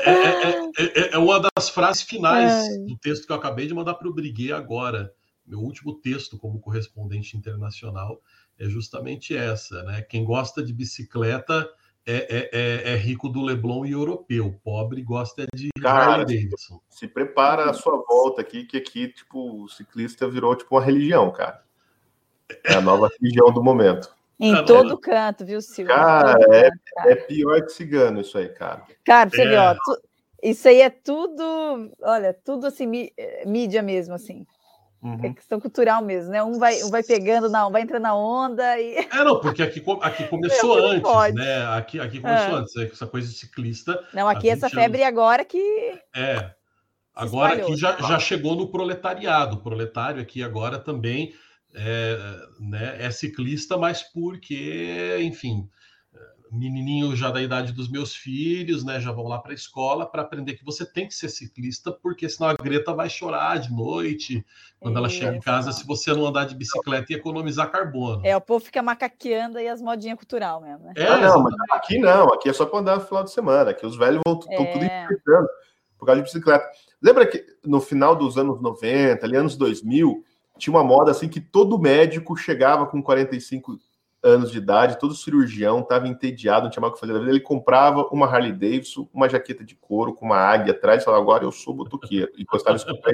é, é, uma das frases finais do texto que eu acabei de mandar para o Briguet agora. Meu último texto como correspondente internacional é justamente essa, né? Quem gosta de bicicleta é, é, é, é, rico do Leblon e europeu. Pobre gosta de Cara, Harley Davidson. Se prepara a sua volta aqui, que aqui, tipo, o ciclista virou tipo uma religião, cara. É a nova religião do momento. Em ah, todo canto, viu, Silvio? Cara, é, canto, cara. é, pior que cigano isso aí, cara. Cara, você é. viu, ó, tu, isso aí é tudo, olha, tudo assim, mídia mesmo, assim. Uhum. É questão cultural mesmo, né? Um vai, um vai pegando, não, vai entrando na onda e. É, não, porque aqui, aqui começou Meu, antes, pode. né? Aqui, aqui começou ah. antes, essa coisa de ciclista. Não, aqui essa febre anos. agora que. É. Agora aqui já, já chegou no proletariado. O proletário aqui agora também é, né, é ciclista, mas porque, enfim, menininho já da idade dos meus filhos, né, já vão lá para a escola para aprender que você tem que ser ciclista, porque senão a Greta vai chorar de noite quando ela chega em casa se você não andar de bicicleta e economizar carbono. É, o povo fica macaqueando aí as modinhas cultural mesmo, né? É, ah, não, mas aqui não, aqui é só para andar no final de semana, aqui os velhos vão estão é. tudo enfrentando por causa de bicicleta. Lembra que no final dos anos 90, ali anos 2000, tinha uma moda assim que todo médico chegava com 45 anos de idade, todo cirurgião estava entediado, não tinha mais o que fazer da vida. Ele comprava uma Harley Davidson, uma jaqueta de couro com uma águia atrás e falava: Agora eu sou botoqueiro. E gostava de escutar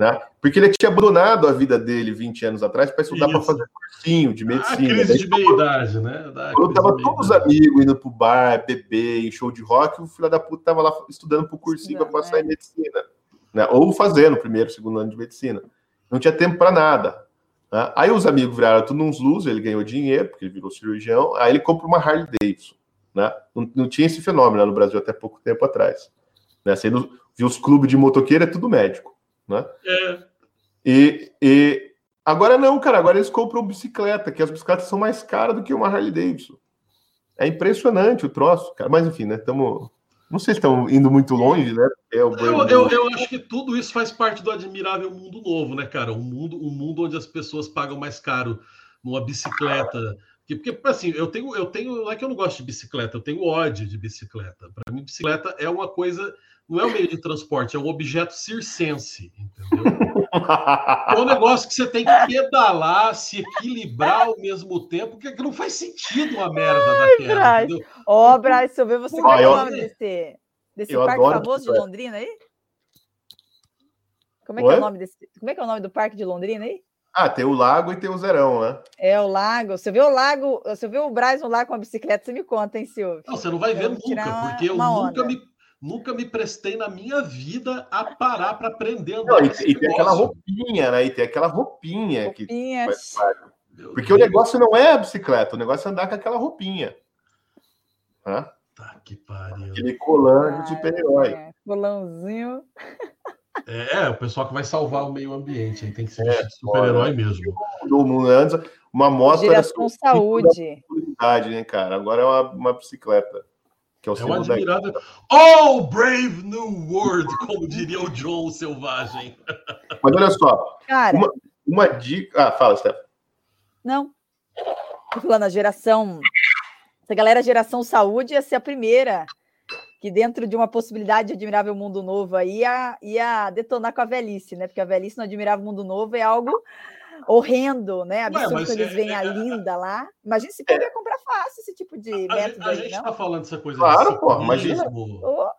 né? Porque ele tinha abandonado a vida dele 20 anos atrás para estudar para fazer cursinho de medicina. A crise de meia-idade, né? Quando tava todos os amigos indo pro bar, beber, em show de rock, o filho da puta tava lá estudando pro cursinho para passar é. em medicina. Né? Ou fazendo primeiro, segundo ano de medicina. Não tinha tempo para nada. Né? Aí os amigos viraram tudo uns luz, ele ganhou dinheiro, porque ele virou cirurgião, aí ele compra uma Harley Davidson. Né? Não, não tinha esse fenômeno no Brasil até pouco tempo atrás. Né? Você viu os clubes de motoqueiro, é tudo médico. Né? É. E, e agora não, cara, agora eles compram bicicleta, que as bicicletas são mais caras do que uma Harley Davidson. É impressionante o troço, cara. Mas enfim, né? Estamos não sei se estão indo muito longe, né? É eu, eu, eu, acho que tudo isso faz parte do admirável mundo novo, né, cara? Um mundo, um mundo onde as pessoas pagam mais caro numa bicicleta. Porque, assim, eu tenho, eu tenho. Não é que eu não gosto de bicicleta, eu tenho ódio de bicicleta. Para mim, bicicleta é uma coisa. Não é um meio de transporte, é um objeto circense, entendeu? É um negócio que você tem que pedalar, se equilibrar ao mesmo tempo, que não faz sentido uma merda Ai, daquela. Ó, oh, Braz, se eu ver você, qual é o nome desse, desse parque famoso de Londrina aí? Como é, que é o nome desse, como é que é o nome do parque de Londrina aí? Ah, tem o lago e tem o zerão, né? É, o lago. Você vê o lago, você vê o Braz no lago com a bicicleta, você me conta, hein, Silvio? Não, você não vai ver nunca, porque eu nunca me nunca me prestei na minha vida a parar para aprender a andar. Não, e, e tem aquela roupinha, né? E tem aquela roupinha, roupinha. que Porque Deus. o negócio não é a bicicleta, o negócio é andar com aquela roupinha. Hã? Tá que pariu. Aquele colã de super-herói. É, colãozinho. É, é, o pessoal que vai salvar o meio ambiente, aí tem que ser é, super-herói mesmo. Uma moto era com saúde. Né, cara? Agora é uma, uma bicicleta. Que é o é um admirável. Oh, brave new world, como diria o John Selvagem. Mas olha só. Cara, uma, uma dica. Ah, fala, Steph. Não. Tô falando, a geração. Essa galera, geração saúde, ia ser a primeira que, dentro de uma possibilidade de admirável mundo novo, aí ia, ia detonar com a velhice, né? Porque a velhice no admirável mundo novo é algo horrendo, né? Absurdo Ué, que eles é, veem é, a é, linda lá. Imagina se poderia comprar fácil esse tipo de a, método. A, a gente está falando dessa coisa claro, pô, imagina. Oh.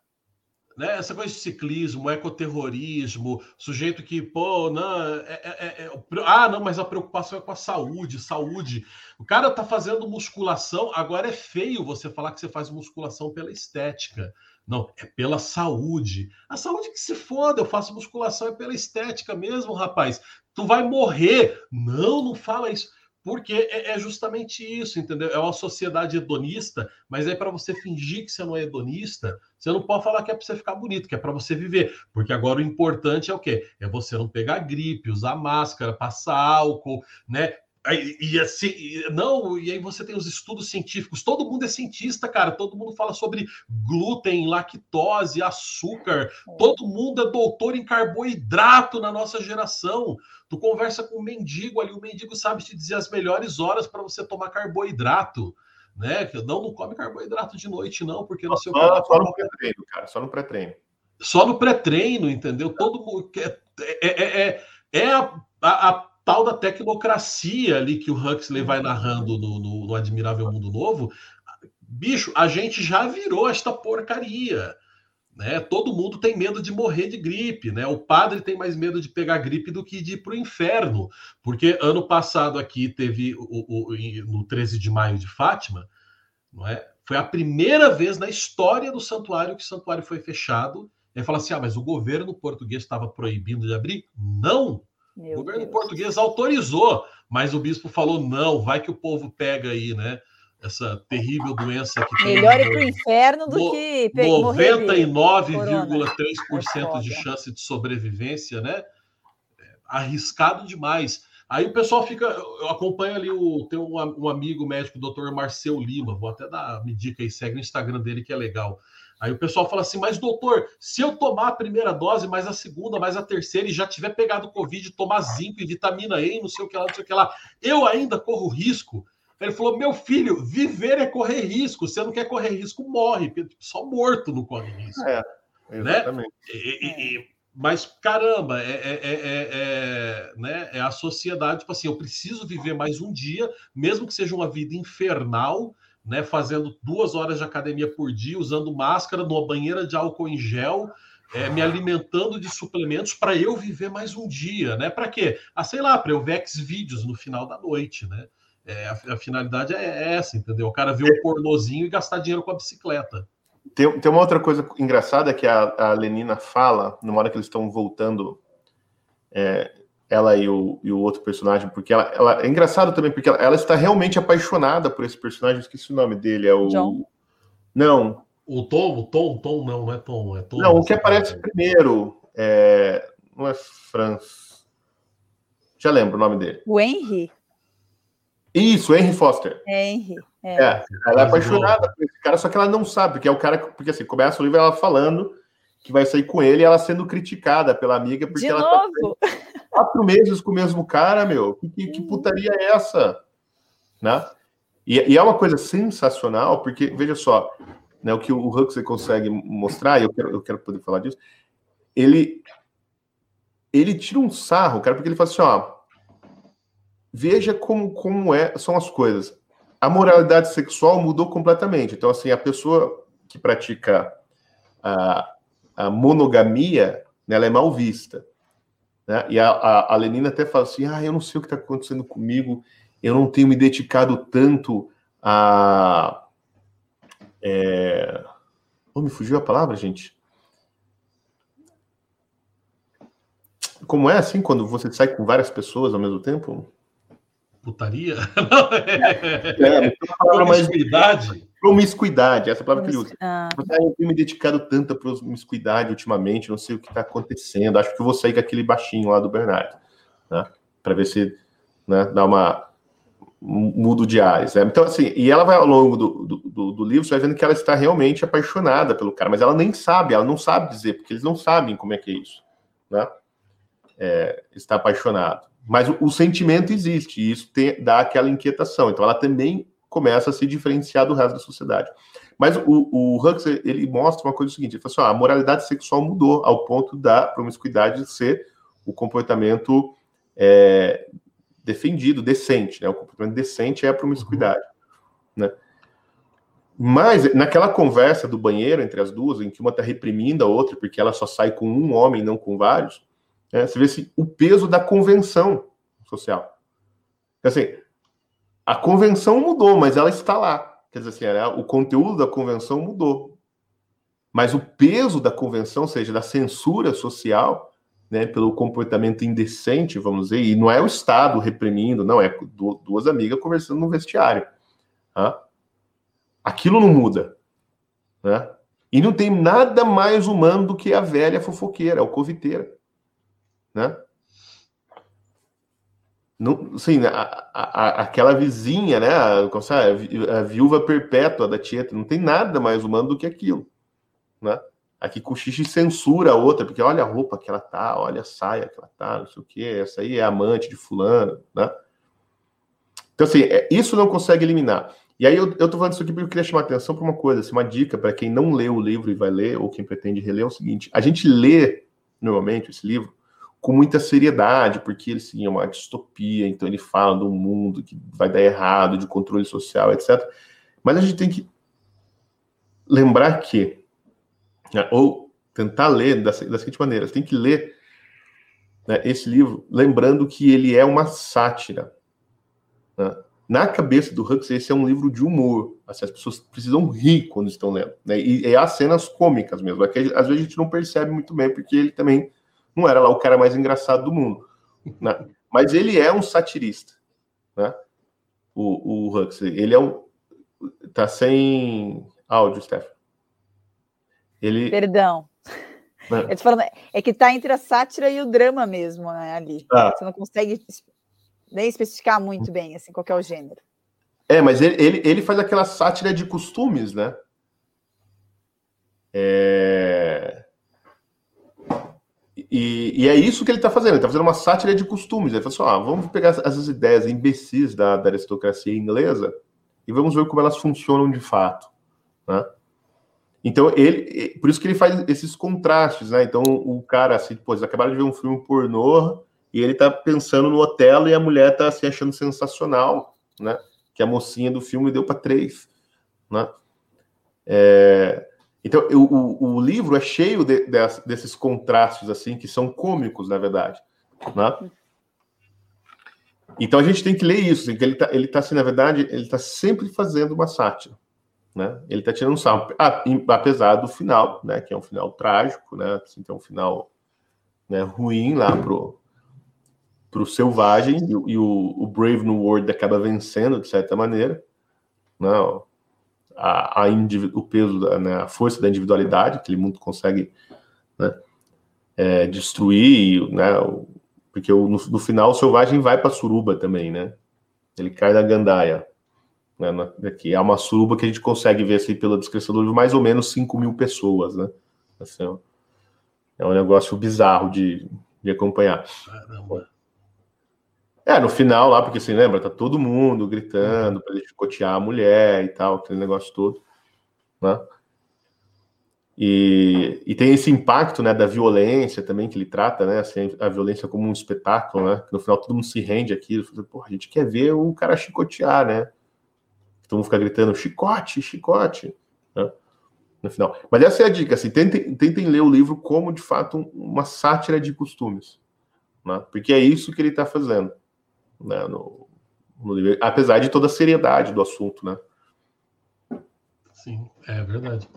Né? Essa coisa de ciclismo, ecoterrorismo, sujeito que, pô, não, é, é, é, ah, não, mas a preocupação é com a saúde, saúde. O cara tá fazendo musculação, agora é feio você falar que você faz musculação pela estética. Não, é pela saúde. A saúde que se foda, eu faço musculação é pela estética mesmo, rapaz. Tu vai morrer. Não, não fala isso. Porque é, é justamente isso, entendeu? É uma sociedade hedonista, mas é para você fingir que você não é hedonista. Você não pode falar que é para você ficar bonito, que é para você viver. Porque agora o importante é o quê? É você não pegar gripe, usar máscara, passar álcool, né? E, assim, não, e aí você tem os estudos científicos, todo mundo é cientista, cara, todo mundo fala sobre glúten, lactose, açúcar, é. todo mundo é doutor em carboidrato na nossa geração. Tu conversa com um mendigo ali, o mendigo sabe te dizer as melhores horas para você tomar carboidrato, né? Não, não come carboidrato de noite, não, porque não sei só, Só no pré-treino, cara, só no pré-treino. Só no pré-treino, entendeu? Todo mundo. É, é, é, é a, a tal da tecnocracia ali que o Huxley vai narrando no, no, no, Admirável Mundo Novo, bicho, a gente já virou esta porcaria. Né? Todo mundo tem medo de morrer de gripe, né? O padre tem mais medo de pegar gripe do que de ir para o inferno, porque ano passado aqui teve o, o, no 13 de maio de Fátima, não é? Foi a primeira vez na história do santuário que o santuário foi fechado Ele fala assim: ah, mas o governo português estava proibindo de abrir? Não! Meu o governo Deus. português autorizou, mas o bispo falou: não, vai que o povo pega aí, né? Essa terrível doença que Melhor ir para o inferno do no, que 99,3% de chance de sobrevivência, né? É, arriscado demais. Aí o pessoal fica. Eu acompanho ali o. Tem um, um amigo médico, o doutor Marcel Lima, vou até dar me dica aí, segue no Instagram dele que é legal. Aí o pessoal fala assim, mas doutor, se eu tomar a primeira dose, mais a segunda, mais a terceira, e já tiver pegado Covid, tomar zinco e vitamina E, não sei o que lá, não sei o que lá, eu ainda corro risco? Ele falou, meu filho, viver é correr risco. Você não quer correr risco, morre. Só morto não corre risco. É, né? exatamente. Né? E, e, mas, caramba, é, é, é, né? é a sociedade, tipo assim, eu preciso viver mais um dia, mesmo que seja uma vida infernal, né, fazendo duas horas de academia por dia, usando máscara, numa banheira de álcool em gel, é, me alimentando de suplementos para eu viver mais um dia, né? Para quê? Ah, sei lá, para eu ver vídeos no final da noite, né? É, a, a, finalidade é essa, entendeu? O cara ver um pornozinho e gastar dinheiro com a bicicleta. Tem, tem uma outra coisa engraçada que a, a Lenina fala, numa hora que eles estão voltando é, ela e o, e o outro personagem, porque ela, ela é engraçado também, porque ela, ela, está realmente apaixonada por esse personagem, esqueci o nome dele, é o. John? Não. O Tom, o Tom, Tom, não, não é Tom, é Tom. Não, o que aparece primeiro é, não é Franz. Já lembro o nome dele. O Henry? Isso, Henry Foster. Henry. É. é ela é apaixonada por esse cara, só que ela não sabe, porque é o cara. Porque assim, começa o livro ela falando que vai sair com ele e ela sendo criticada pela amiga porque De ela tá novo? Tá quatro meses com o mesmo cara, meu. Que, que putaria é essa? Né? E, e, é uma coisa sensacional, porque, veja só, né, o que o Huxley consegue mostrar, e eu quero, eu quero poder falar disso, ele, ele tira um sarro, cara, porque ele fala assim, ó, veja como, como é, são as coisas. A moralidade sexual mudou completamente. Então, assim, a pessoa que pratica a, a monogamia, né, ela é mal vista. Né? E a, a, a Lenina até fala assim: ah, eu não sei o que está acontecendo comigo, eu não tenho me dedicado tanto a. É... Oh, me fugiu a palavra, gente. Como é assim quando você sai com várias pessoas ao mesmo tempo? Putaria? é, é, é uma mais Promiscuidade, essa palavra que ele usa. Ah. Eu tenho me dedicado tanto à promiscuidade ultimamente, não sei o que está acontecendo. Acho que eu vou sair com aquele baixinho lá do Bernardo, né? Para ver se né, dá uma mudo de ares. Né? Então, assim, e ela vai ao longo do, do, do, do, livro, você vai vendo que ela está realmente apaixonada pelo cara, mas ela nem sabe, ela não sabe dizer, porque eles não sabem como é que é isso, né? É, está apaixonado. Mas o, o sentimento existe, e isso tem, dá aquela inquietação. Então, ela também começa a se diferenciar do resto da sociedade. Mas o, o Huxley, ele mostra uma coisa seguinte, ele fala assim, ó, a moralidade sexual mudou ao ponto da promiscuidade ser o comportamento é, defendido, decente, né? O comportamento decente é a promiscuidade, uhum. né? Mas naquela conversa do banheiro entre as duas, em que uma está reprimindo a outra porque ela só sai com um homem, não com vários, né? você vê assim, o peso da convenção social. Assim, a convenção mudou, mas ela está lá. Quer dizer assim, o conteúdo da convenção mudou. Mas o peso da convenção, ou seja, da censura social, né, pelo comportamento indecente, vamos dizer, e não é o Estado reprimindo, não, é duas amigas conversando no vestiário. Tá? Aquilo não muda. Né? E não tem nada mais humano do que a velha fofoqueira, a coviteira. Né? Sim, né, a, a, aquela vizinha, né? A, a, viúva perpétua da Tieta, não tem nada mais humano do que aquilo, né? Aqui cochicha e censura a outra, porque olha a roupa que ela tá, olha a saia que ela tá, não sei o que, essa aí é amante de fulano, né? Então, assim, é, isso não consegue eliminar. E aí eu, eu tô falando isso aqui porque eu queria chamar a atenção para uma coisa, assim, uma dica para quem não leu o livro e vai ler, ou quem pretende reler, é o seguinte: a gente lê, normalmente, esse livro com muita seriedade, porque ele sim, é uma distopia, então ele fala do mundo que vai dar errado, de controle social, etc. Mas a gente tem que lembrar que, né, ou tentar ler da, da seguinte maneira, tem que ler né, esse livro lembrando que ele é uma sátira. Né? Na cabeça do Huxley, esse é um livro de humor. Assim, as pessoas precisam rir quando estão lendo. Né? E, e há cenas cômicas mesmo. É que, às vezes a gente não percebe muito bem, porque ele também não era lá o cara mais engraçado do mundo. Né? Mas ele é um satirista. Né? O, o Huxley. Ele é um. Tá sem áudio, Stefan. Ele... Perdão. É. Falando, é que tá entre a sátira e o drama mesmo, né, ali. Ah. Você não consegue nem especificar muito bem, assim, qual é o gênero. É, mas ele, ele, ele faz aquela sátira de costumes, né? É... E, e, é isso que ele está fazendo. Ele está fazendo uma sátira de costumes. Ele fala assim: vamos pegar essas ideias imbecis da, da, aristocracia inglesa e vamos ver como elas funcionam de fato. Né? Então, ele, por isso que ele faz esses contrastes. Né? Então, o cara, assim, pô, eles acabaram de ver um filme pornô e ele está pensando no hotel e a mulher está se achando sensacional. Né? que a mocinha do filme deu para três, né? É, então, o, o, livro é cheio de, de, desses contrastes, assim, que são cômicos, na verdade, né? Então, a gente tem que ler isso, assim, ele está, ele tá, assim, na verdade, ele está sempre fazendo uma sátira, né? Ele está tirando um salvo, apesar do final, né, que é um final trágico, né, assim, que é um final né, ruim lá pro, para o selvagem e, e, o, o, Brave New World acaba vencendo de certa maneira, não né? A, a o peso, da, né, a força da individualidade, aquele mundo consegue né, é, destruir, né, porque o, no, no, final o selvagem vai para Suruba também, né? Ele cai da Gandaia. Né, na, aqui. É uma suruba que a gente consegue ver assim, pela descrição do livro, mais ou menos 5 mil pessoas, né? Assim, é um negócio bizarro de, de acompanhar. Caramba. É, no final lá, porque você assim, lembra, tá todo mundo gritando para ele chicotear a mulher e tal, aquele negócio todo, né? E, e tem esse impacto, né, da violência também que ele trata, né, assim, a violência como um espetáculo, né, que no final todo mundo se rende aqui, porra, a gente quer ver o cara chicotear, né, todo mundo fica gritando chicote, chicote, né, no final. Mas essa é a dica, assim, tentem, tentem ler o livro como, de fato, uma sátira de costumes, né, porque é isso que ele está fazendo né, no, no apesar de toda a seriedade do assunto, né? Sim, é verdade.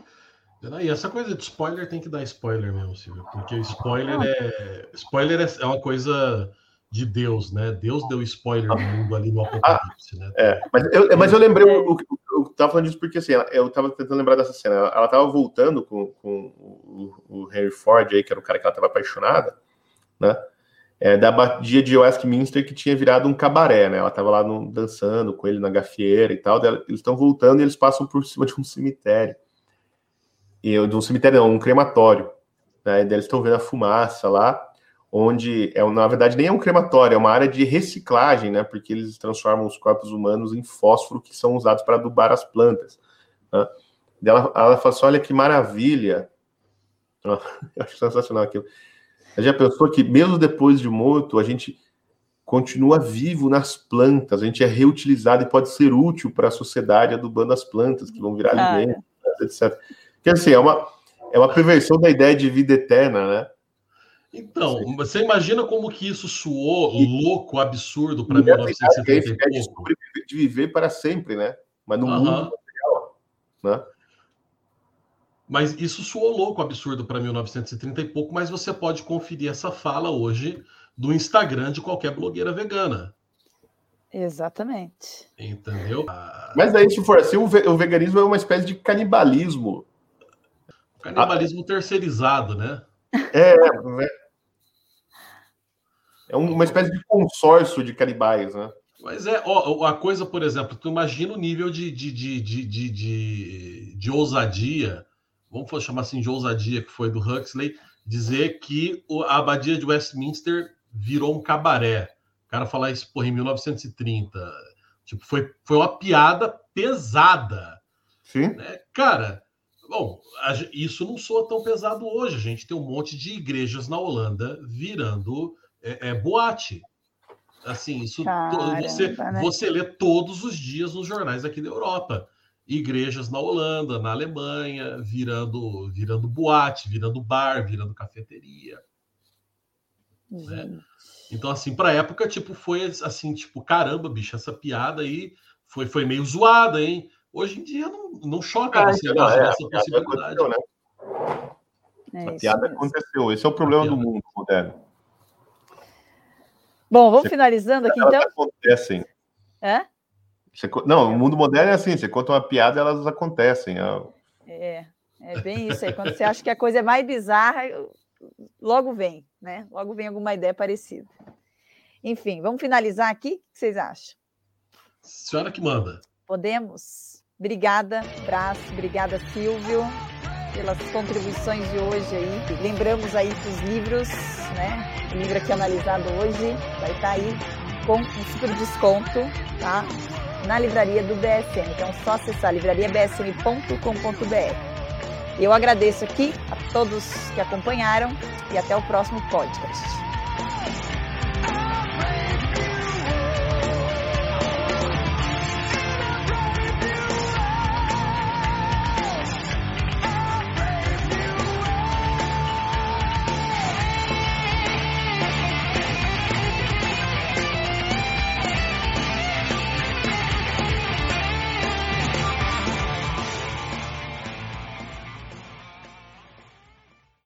E essa coisa de spoiler tem que dar spoiler mesmo, Silvio, porque spoiler é spoiler é, uma coisa de Deus, né? Deus deu spoiler no mundo ali no ah, Apocalipse, né? É, mas eu, mas eu lembrei, eu, eu tava falando disso porque assim, eu tava tentando lembrar dessa cena. Ela, ela tava voltando com, com o, o Henry Ford aí, que era o cara que ela tava apaixonada, né? É, da abadia de Westminster que tinha virado um cabaré, né? Ela estava lá no, dançando com ele na gafieira e tal. Eles estão voltando e eles passam por cima de um cemitério. E de um cemitério, não, um crematório. Né? E eles estão vendo a fumaça lá, onde é na verdade nem é um crematório, é uma área de reciclagem, né? Porque eles transformam os corpos humanos em fósforo que são usados para adubar as plantas. Né? Ela, ela fala assim: olha que maravilha. Eu acho sensacional aquilo já pensou que mesmo depois de morto, a gente continua vivo nas plantas, a gente é reutilizado e pode ser útil para a sociedade adubando as plantas que vão virar ah, alimento, é. etc. Quer dizer, é uma, é uma perversão da ideia de vida eterna, né? Então, você imagina como que isso soou louco, absurdo para 1970 e pouco? De viver para sempre, né? Mas no mundo material, né? Mas isso soou louco, absurdo para 1930 e pouco, mas você pode conferir essa fala hoje do Instagram de qualquer blogueira vegana. Exatamente. Entendeu? Mas daí, se for assim, o veganismo é uma espécie de canibalismo. Canibalismo ah. terceirizado, né? É, né? É uma espécie de consórcio de canibais, né? Mas é, ó, a coisa, por exemplo, tu imagina o nível de, de, de, de, de, de, de ousadia vamos chamar assim de ousadia que foi do Huxley, dizer que a abadia de Westminster virou um cabaré. O cara falar isso porra, em 1930. Tipo, foi, foi uma piada pesada. Sim. Né? Cara, bom, isso não soa tão pesado hoje. A gente tem um monte de igrejas na Holanda virando é, é boate. Assim, isso Caramba, você, né? você lê todos os dias nos jornais aqui da Europa igrejas na Holanda, na Alemanha, virando, virando boate, virando bar, virando cafeteria. Né? Então, assim, para época, tipo, foi assim, tipo, caramba, bicho, essa piada aí foi, foi meio zoada, hein? Hoje em dia não, não choca ah, você não, é, essa possibilidade. Né? É a piada mesmo. aconteceu. Esse é o problema do mundo moderno. Bom, vamos você, finalizando aqui então. Acontecem. É? Você, não, o mundo moderno é assim: você conta uma piada, elas acontecem. É, é, é bem isso aí. Quando você acha que a coisa é mais bizarra, logo vem, né? Logo vem alguma ideia parecida. Enfim, vamos finalizar aqui? O que vocês acham? Senhora que manda. Podemos? Obrigada, Brás, obrigada, Silvio pelas contribuições de hoje aí. Lembramos aí que os livros, né? O livro aqui analisado hoje vai estar aí com um super desconto, tá? Na livraria do BSM. Então, é só acessar livrariabsm.com.br. Eu agradeço aqui a todos que acompanharam e até o próximo podcast.